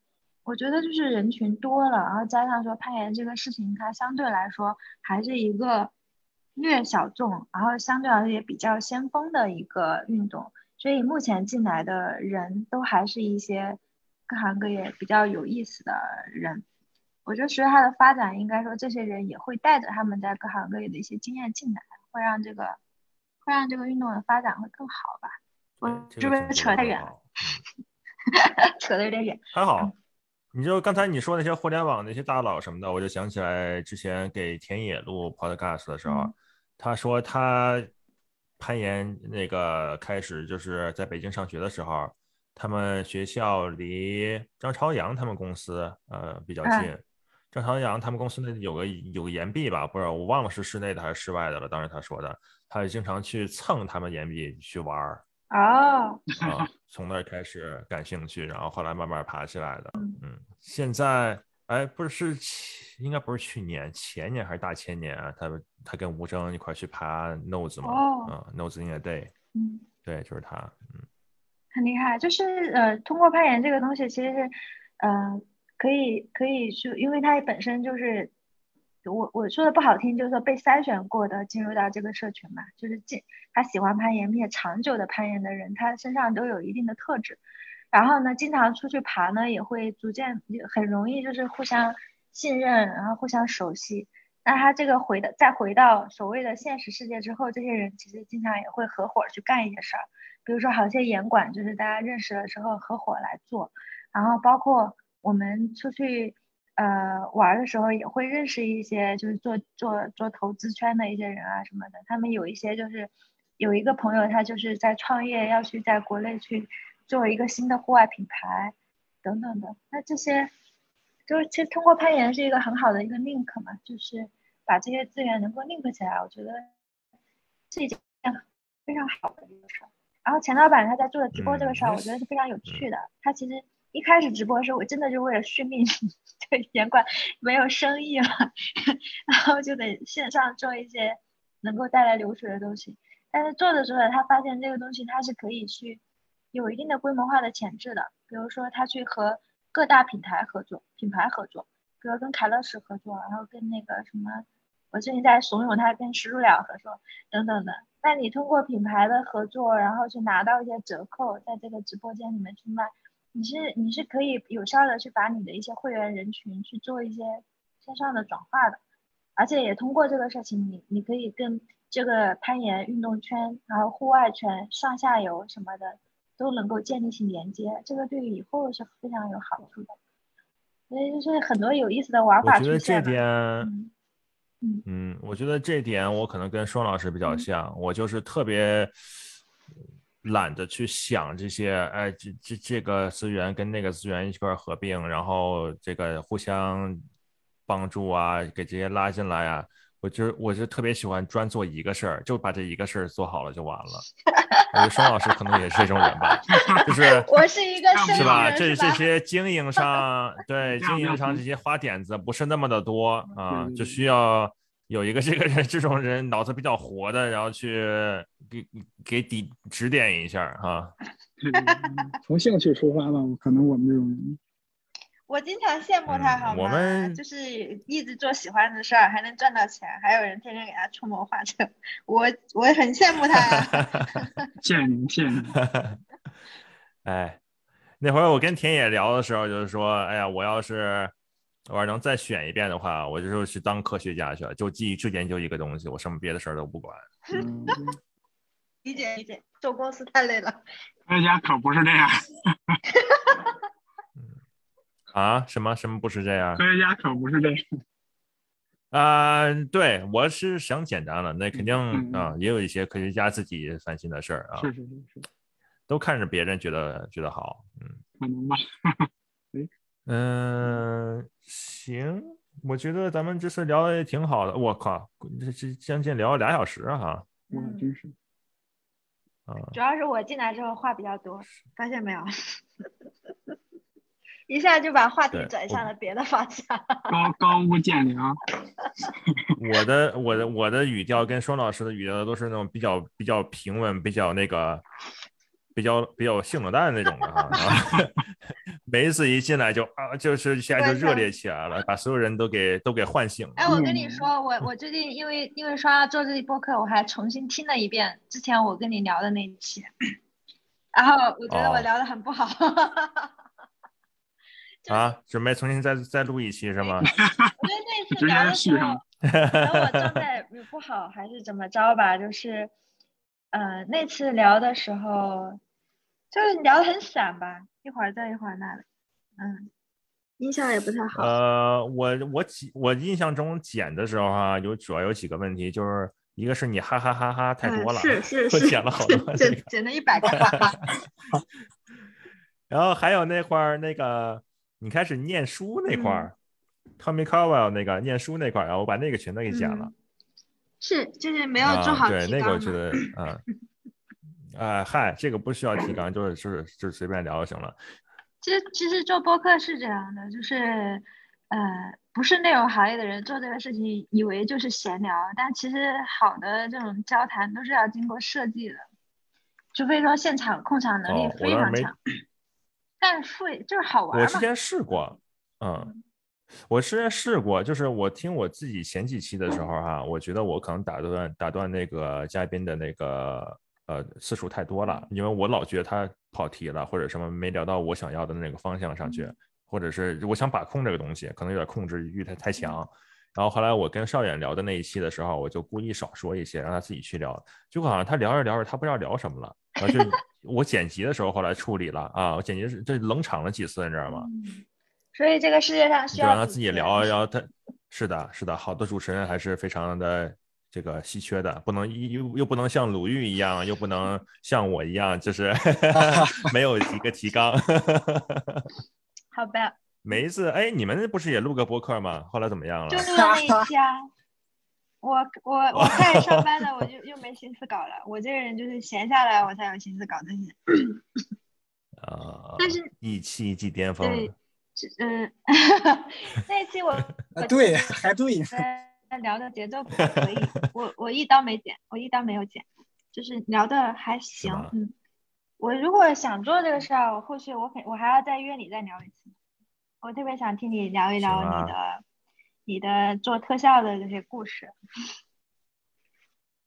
我觉得就是人群多了，然后加上说攀岩这个事情，它相对来说还是一个略小众，然后相对而言也比较先锋的一个运动，所以目前进来的人都还是一些各行各业比较有意思的人。我觉得随着它的发展，应该说这些人也会带着他们在各行各业的一些经验进来，会让这个会让这个运动的发展会更好吧。我这不是扯太远了，*laughs* 扯的有点远。还好。你就刚才你说那些互联网那些大佬什么的，我就想起来之前给田野录 Podcast 的时候，他说他攀岩那个开始就是在北京上学的时候，他们学校离张朝阳他们公司呃比较近，张朝阳他们公司那有个有个岩壁吧，不是我忘了是室内的还是室外的了。当时他说的，他就经常去蹭他们岩壁去玩儿。哦，啊，从那儿开始感兴趣，然后后来慢慢爬起来的。嗯，现在哎，不是是应该不是去年前年还是大前年啊？他他跟吴征一块去爬 Nose 嘛？哦，嗯，Nose in a day。嗯，对，就是他。嗯，很厉害，就是呃，通过攀岩这个东西，其实是呃，可以可以去，因为它本身就是。我我说的不好听，就是说被筛选过的进入到这个社群嘛，就是进他喜欢攀岩并且长久的攀岩的人，他身上都有一定的特质。然后呢，经常出去爬呢，也会逐渐很容易就是互相信任，然后互相熟悉。那他这个回的再回到所谓的现实世界之后，这些人其实经常也会合伙去干一些事儿，比如说好些严管，就是大家认识了之后合伙来做。然后包括我们出去。呃，玩的时候也会认识一些，就是做做做投资圈的一些人啊什么的。他们有一些就是有一个朋友，他就是在创业，要去在国内去做一个新的户外品牌等等的。那这些就是其实通过攀岩是一个很好的一个 link 嘛，就是把这些资源能够 link 起来，我觉得是一件非常好的一个事儿。然后钱老板他在做的直播这个事儿，我觉得是非常有趣的。他其实。一开始直播的时候，我真的就为了续命，*laughs* 对严管没有生意了，*laughs* 然后就得线上做一些能够带来流水的东西。但是做着做着，他发现这个东西它是可以去有一定的规模化的潜质的。比如说，他去和各大品牌合作，品牌合作，比如跟凯乐石合作，然后跟那个什么，我最近在怂恿他跟石入了合作等等的。那你通过品牌的合作，然后去拿到一些折扣，在这个直播间里面去卖。你是你是可以有效的去把你的一些会员人群去做一些线上的转化的，而且也通过这个事情，你你可以跟这个攀岩运动圈，然后户外圈上下游什么的都能够建立起连接，这个对于以后是非常有好处的。所以就是很多有意思的玩法出现。我觉得这点，嗯嗯，我觉得这点我可能跟双老师比较像，我就是特别。懒得去想这些，哎，这这这个资源跟那个资源一块合并，然后这个互相帮助啊，给这些拉进来啊，我就我就特别喜欢专做一个事儿，就把这一个事儿做好了就完了。我觉得双老师可能也是这种人吧，就是 *laughs* 我是一个是吧？这这些经营上，对 *laughs* 经营上这些花点子不是那么的多啊，就需要。有一个这个人，这种人脑子比较活的，然后去给给指指点一下哈。从兴趣出发吧，可能我们这种人。我经常羡慕他，好吗？我们就是一直做喜欢的事儿，还能赚到钱，还有人天天给他出谋划策。我我很羡慕他呀。*laughs* 谢谢您，谢谢您。*laughs* 哎，那会儿我跟田野聊的时候，就是说，哎呀，我要是。我要能再选一遍的话，我就去当科学家去了，就记就研究一个东西，我什么别的事儿都不管。*laughs* 理解理解，做公司太累了。*laughs* 科学家可不是这样。啊？什么什么不是这样？科学家可不是这样。啊，*laughs* 对，我是想简单了，那肯定啊，也有一些科学家自己烦心的事儿啊。是是是是。都看着别人觉得觉得好，嗯。可能吧。嗯，行，我觉得咱们这次聊的也挺好的。我靠，这这将近聊了俩小时哈。哇，真是。啊，主要是我进来之后话比较多，发现没有？*laughs* 一下就把话题转向了别的方向。高高屋建瓴。*laughs* 我的我的我的语调跟双老师的语调都是那种比较比较平稳，比较那个。比较比较性冷淡那种的哈，*laughs* 每一次一进来就啊，就是一下就热烈起来了，把所有人都给都给唤醒了。哎，我跟你说，我我最近因为因为刷做这期播客，我还重新听了一遍之前我跟你聊的那一期，然后我觉得我聊的很不好。*laughs* 啊，准备重新再再录一期是吗？我觉得那 *laughs* 次聊的时候，可能我状态不好还是怎么着吧，就是，呃，那次聊的时候。就是聊的很散吧，一会儿这一会儿那的，嗯，印象也不太好。呃，我我我印象中剪的时候哈，有主要有几个问题，就是一个是你哈哈哈哈太多了，是是是，*laughs* 我剪了好多，剪剪了一百个哈哈。*laughs* 然后还有那块儿那个你开始念书那块儿，Tommy Cowell 那个念书那块儿，然后我把那个全都给剪了。是，就是没有做好对，那个我觉得嗯。啊嗨，这个不需要提纲，就是就是就随便聊就行了。其实其实做播客是这样的，就是呃不是内容行业的人做这个事情，以为就是闲聊，但其实好的这种交谈都是要经过设计的，除非说现场控场能力非常强。但是会就是好玩我之前试过，嗯，我之前试过，就是我听我自己前几期的时候哈，我觉得我可能打断打断那个嘉宾的那个。呃，次数太多了，因为我老觉得他跑题了，或者什么没聊到我想要的那个方向上去，或者是我想把控这个东西，可能有点控制欲太太强。然后后来我跟邵远聊的那一期的时候，我就故意少说一些，让他自己去聊。结果好像他聊着聊着，他不知道聊什么了。然后就 *laughs* 我剪辑的时候，后来处理了啊，我剪辑是这冷场了几次，你知道吗？所以这个世界上需要就让他自己聊，然后他是的，是的，好的主持人还是非常的。这个稀缺的，不能又又不能像鲁豫一样，又不能像我一样，就是 *laughs* 没有一个提纲。*laughs* 好吧。每一次，哎，你们不是也录个播客吗？后来怎么样了？就录了那一期啊。我我我开始上班了，我就又没心思搞了。我这个人就是闲下来，我才有心思搞这些。啊。*clears throat* 但是一期一季巅峰。*laughs* 对，嗯，那一期我对还对。聊的节奏可以，*laughs* 我我一刀没剪，我一刀没有剪，就是聊的还行。嗯，我如果想做这个事儿，我后续我肯我还要再约你再聊一次。我特别想听你聊一聊你的你的做特效的这些故事。*laughs*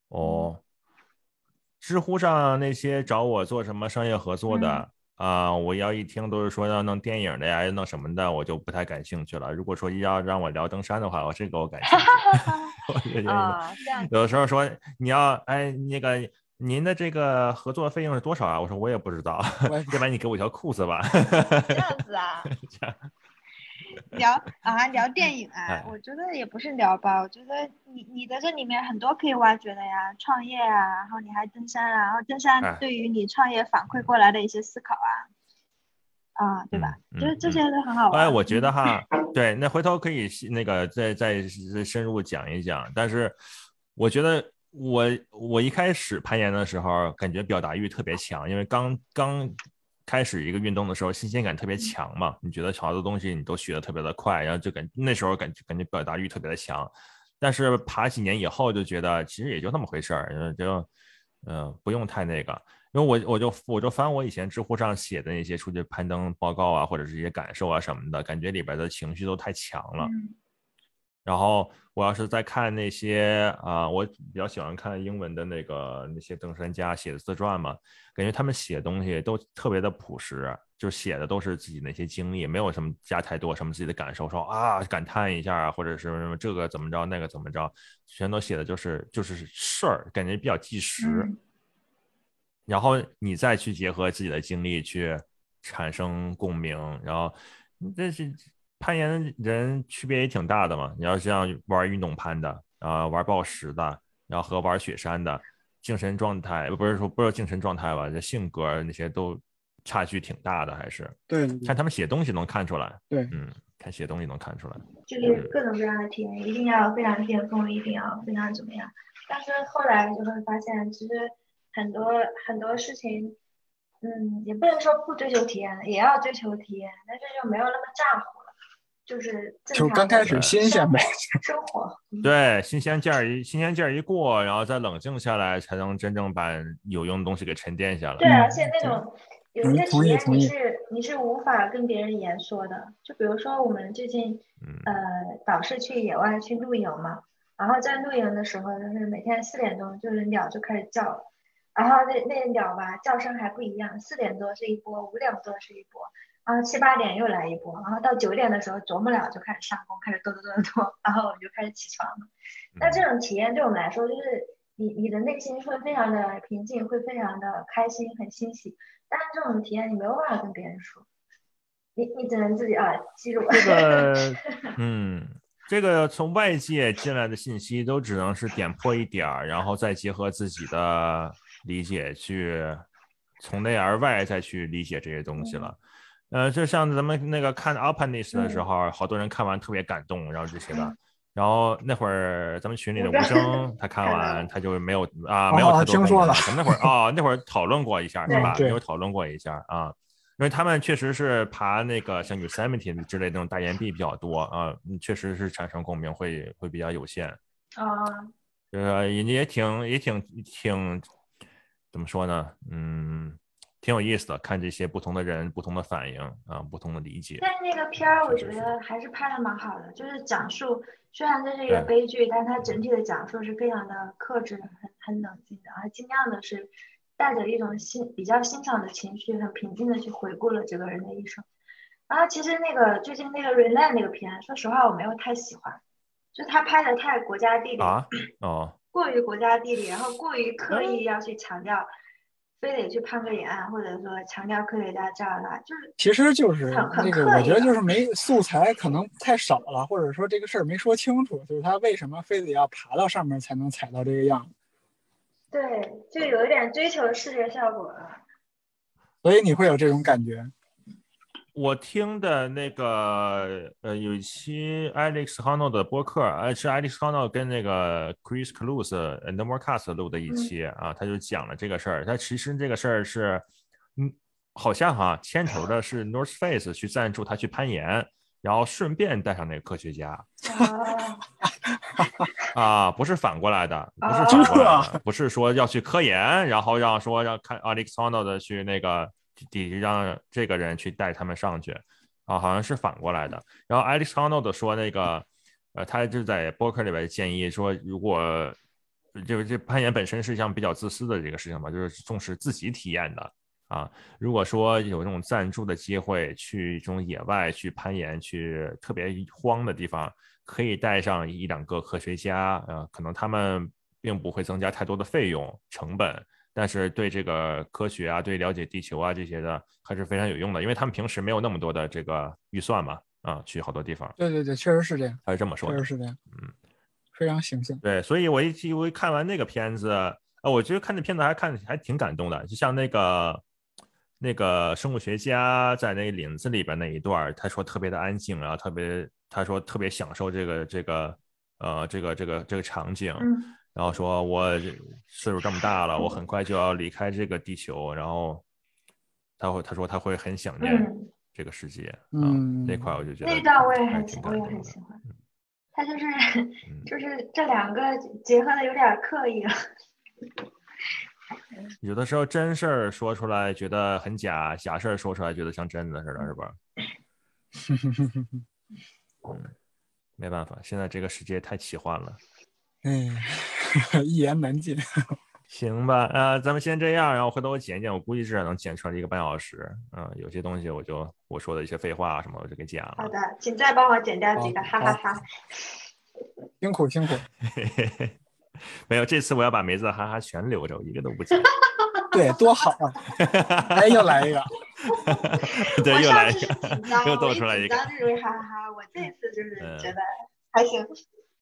哦，知乎上那些找我做什么商业合作的。啊，我要一听都是说要弄电影的呀，要弄什么的，我就不太感兴趣了。如果说要让我聊登山的话，我这个我感兴趣。*laughs* 啊，有的时候说你要哎那个您的这个合作费用是多少啊？我说我也不知道，*laughs* 要不然你给我一条裤子吧。这样子啊？*laughs* 聊啊聊电影啊？我觉得也不是聊吧，我觉得你你在这里面很多可以挖掘的呀，创业啊，然后你还登山啊，然后登山对于你创业反馈过来的一些思考啊，啊对吧？就是这些都很好玩。哎，我觉得哈，对，那回头可以那个再再深入讲一讲。但是我觉得我我一开始攀岩的时候，感觉表达欲特别强，因为刚刚。开始一个运动的时候，新鲜感特别强嘛？你觉得好多东西你都学的特别的快，然后就感那时候感觉感觉表达欲特别的强。但是爬几年以后就觉得其实也就那么回事儿，就嗯不用太那个。因为我我就我就翻我以前知乎上写的那些出去攀登报告啊，或者是一些感受啊什么的，感觉里边的情绪都太强了。然后我要是再看那些啊，我比较喜欢看英文的那个那些登山家写的自传嘛，感觉他们写东西都特别的朴实，就写的都是自己那些经历，没有什么加太多什么自己的感受，说啊感叹一下啊，或者是什么这个怎么着那个怎么着，全都写的就是就是事儿，感觉比较纪实。然后你再去结合自己的经历去产生共鸣，然后这是。攀岩的人区别也挺大的嘛，你要像玩运动攀的，啊，玩暴食的，然后和玩雪山的，精神状态不是说不是精神状态吧，这性格那些都差距挺大的，还是对看他们写东西能看出来。对嗯，看写东西能看出来。就是各种各样的体验，一定要非常巅峰，一定要非常怎么样。但是后来就会发现，其实很多很多事情，嗯，也不能说不追求体验，也要追求体验，但是就没有那么咋呼了，就是就刚开始新鲜呗。*laughs* 生活。嗯对，新鲜劲儿一新鲜劲儿一过，然后再冷静下来，才能真正把有用的东西给沉淀下来。对，嗯而且那种有一些体验你是你是无法跟别人言说的。就比如说我们最近嗯呃导师去野外去露营嘛，然后在露营的时候，就是每天四点钟就是鸟就开始叫了，然后那那鸟吧叫声还不一样，四点多是一波，五点多是一波，然后七八点又来一波，然后到九点的时候啄木鸟就开始上工，开始咚咚咚咚，然后我们就开始起床了。那这种体验对我们来说，就是你你的内心会非常的平静，会非常的开心，很欣喜。但是这种体验你没有办法跟别人说，你你只能自己啊记录。这个，*laughs* 嗯，这个从外界进来的信息都只能是点破一点儿，然后再结合自己的理解去从内而外再去理解这些东西了。呃，就像咱们那个看 Alpinist 的时候，好多人看完特别感动，然后这些的。*laughs* 然后那会儿咱们群里的吴声，他看 *laughs* 完他就没有啊，没有哦太多听说了咱们那会儿啊，那会儿讨论过一下是吧？没有讨论过一下啊。因为他们确实是爬那个像 Yosemite 之类的那种大岩壁比较多啊，嗯确实是产生共鸣会会比较有限，啊，呃，也也挺也挺挺怎么说呢？嗯，挺有意思的，看这些不同的人不同的反应啊，不同的理解。但那个片儿我觉得还是拍的蛮好的，就是讲述虽然这是一个悲剧，但它整体的讲述是非常的克制、很很冷静的，而尽量的是带着一种欣比较欣赏的情绪，很平静的去回顾了这个人的一生。然后其实那个最近那个《Reland》那个片，说实话我没有太喜欢，就他拍的太国家地理，啊，哦，过于国家地理，然后过于刻意要去强调，非得去攀个岩岸，或者说强调科学家这样的，就是其实就是很很那个，我觉得就是没素材可能太少了，或者说这个事儿没说清楚，就是他为什么非得要爬到上面才能踩到这个样子，对，就有一点追求视觉效果了。所以你会有这种感觉。我听的那个呃，有一期 Alex Honnold 的播客，呃，是 Alex Honnold 跟那个 Chris Clues 呃 No More Cast 录的一期啊，他就讲了这个事儿。他其实这个事儿是，嗯，好像哈牵头的是 North Face 去赞助他去攀岩，然后顺便带上那个科学家啊，*laughs* 啊，不是反过来的，不是哦反过来的，不是说要去科研，然后让说让看 Alex Honnold 去那个得让这个人去带他们上去啊，好像是反过来的。然后 Alex Honnold 说那个，呃，他就在博客里边建议说，如果就是这攀岩本身是一项比较自私的这个事情嘛，就是重视自己体验的啊。如果说有这种赞助的机会，去这种野外去攀岩，去特别荒的地方，可以带上一两个科学家，呃，可能他们并不会增加太多的费用成本。但是对这个科学啊，对了解地球啊这些的，还是非常有用的，因为他们平时没有那么多的这个预算嘛，啊，去好多地方，对对对，确实是这样，他是这么说的确实。是这样，嗯，非常形象。对，所以我一我一看完那个片子，啊，我觉得看那片子还看还挺感动的，就像那个那个生物学家在那个林子里边那一段，他说特别的安静，然后特别他说特别享受这个这个呃这个这个这个场景，嗯，然后说我岁数这么大了，我很快就要离开这个地球，然后他会他说他会很想念嗯这个世界，啊嗯那块儿我就觉得那段我也很喜，我也很喜欢。他就是嗯 *laughs* 就是这两个结合的有点刻意了。*laughs* 有的时候真事儿说出来觉得很假，假事儿说出来觉得像真的似的，是吧？*laughs* 没办法，现在这个世界太奇幻了。哎，*laughs* 一言难尽。*laughs* 行吧，呃，咱们先这样，然后回头我剪一剪，我估计至少能剪出来一个半小时。嗯、有些东西我就我说的一些废话什么，我就给剪了。好的，请再帮我剪掉几个，哈哈哈。辛苦辛苦，*laughs* 没有，这次我要把梅子的哈哈全留着，我一个都不剪。对，多好啊！哎，又来一个，对，又来一个又我一逗出来一个。紧张哈哈哈，我这次就是嗯觉得还行。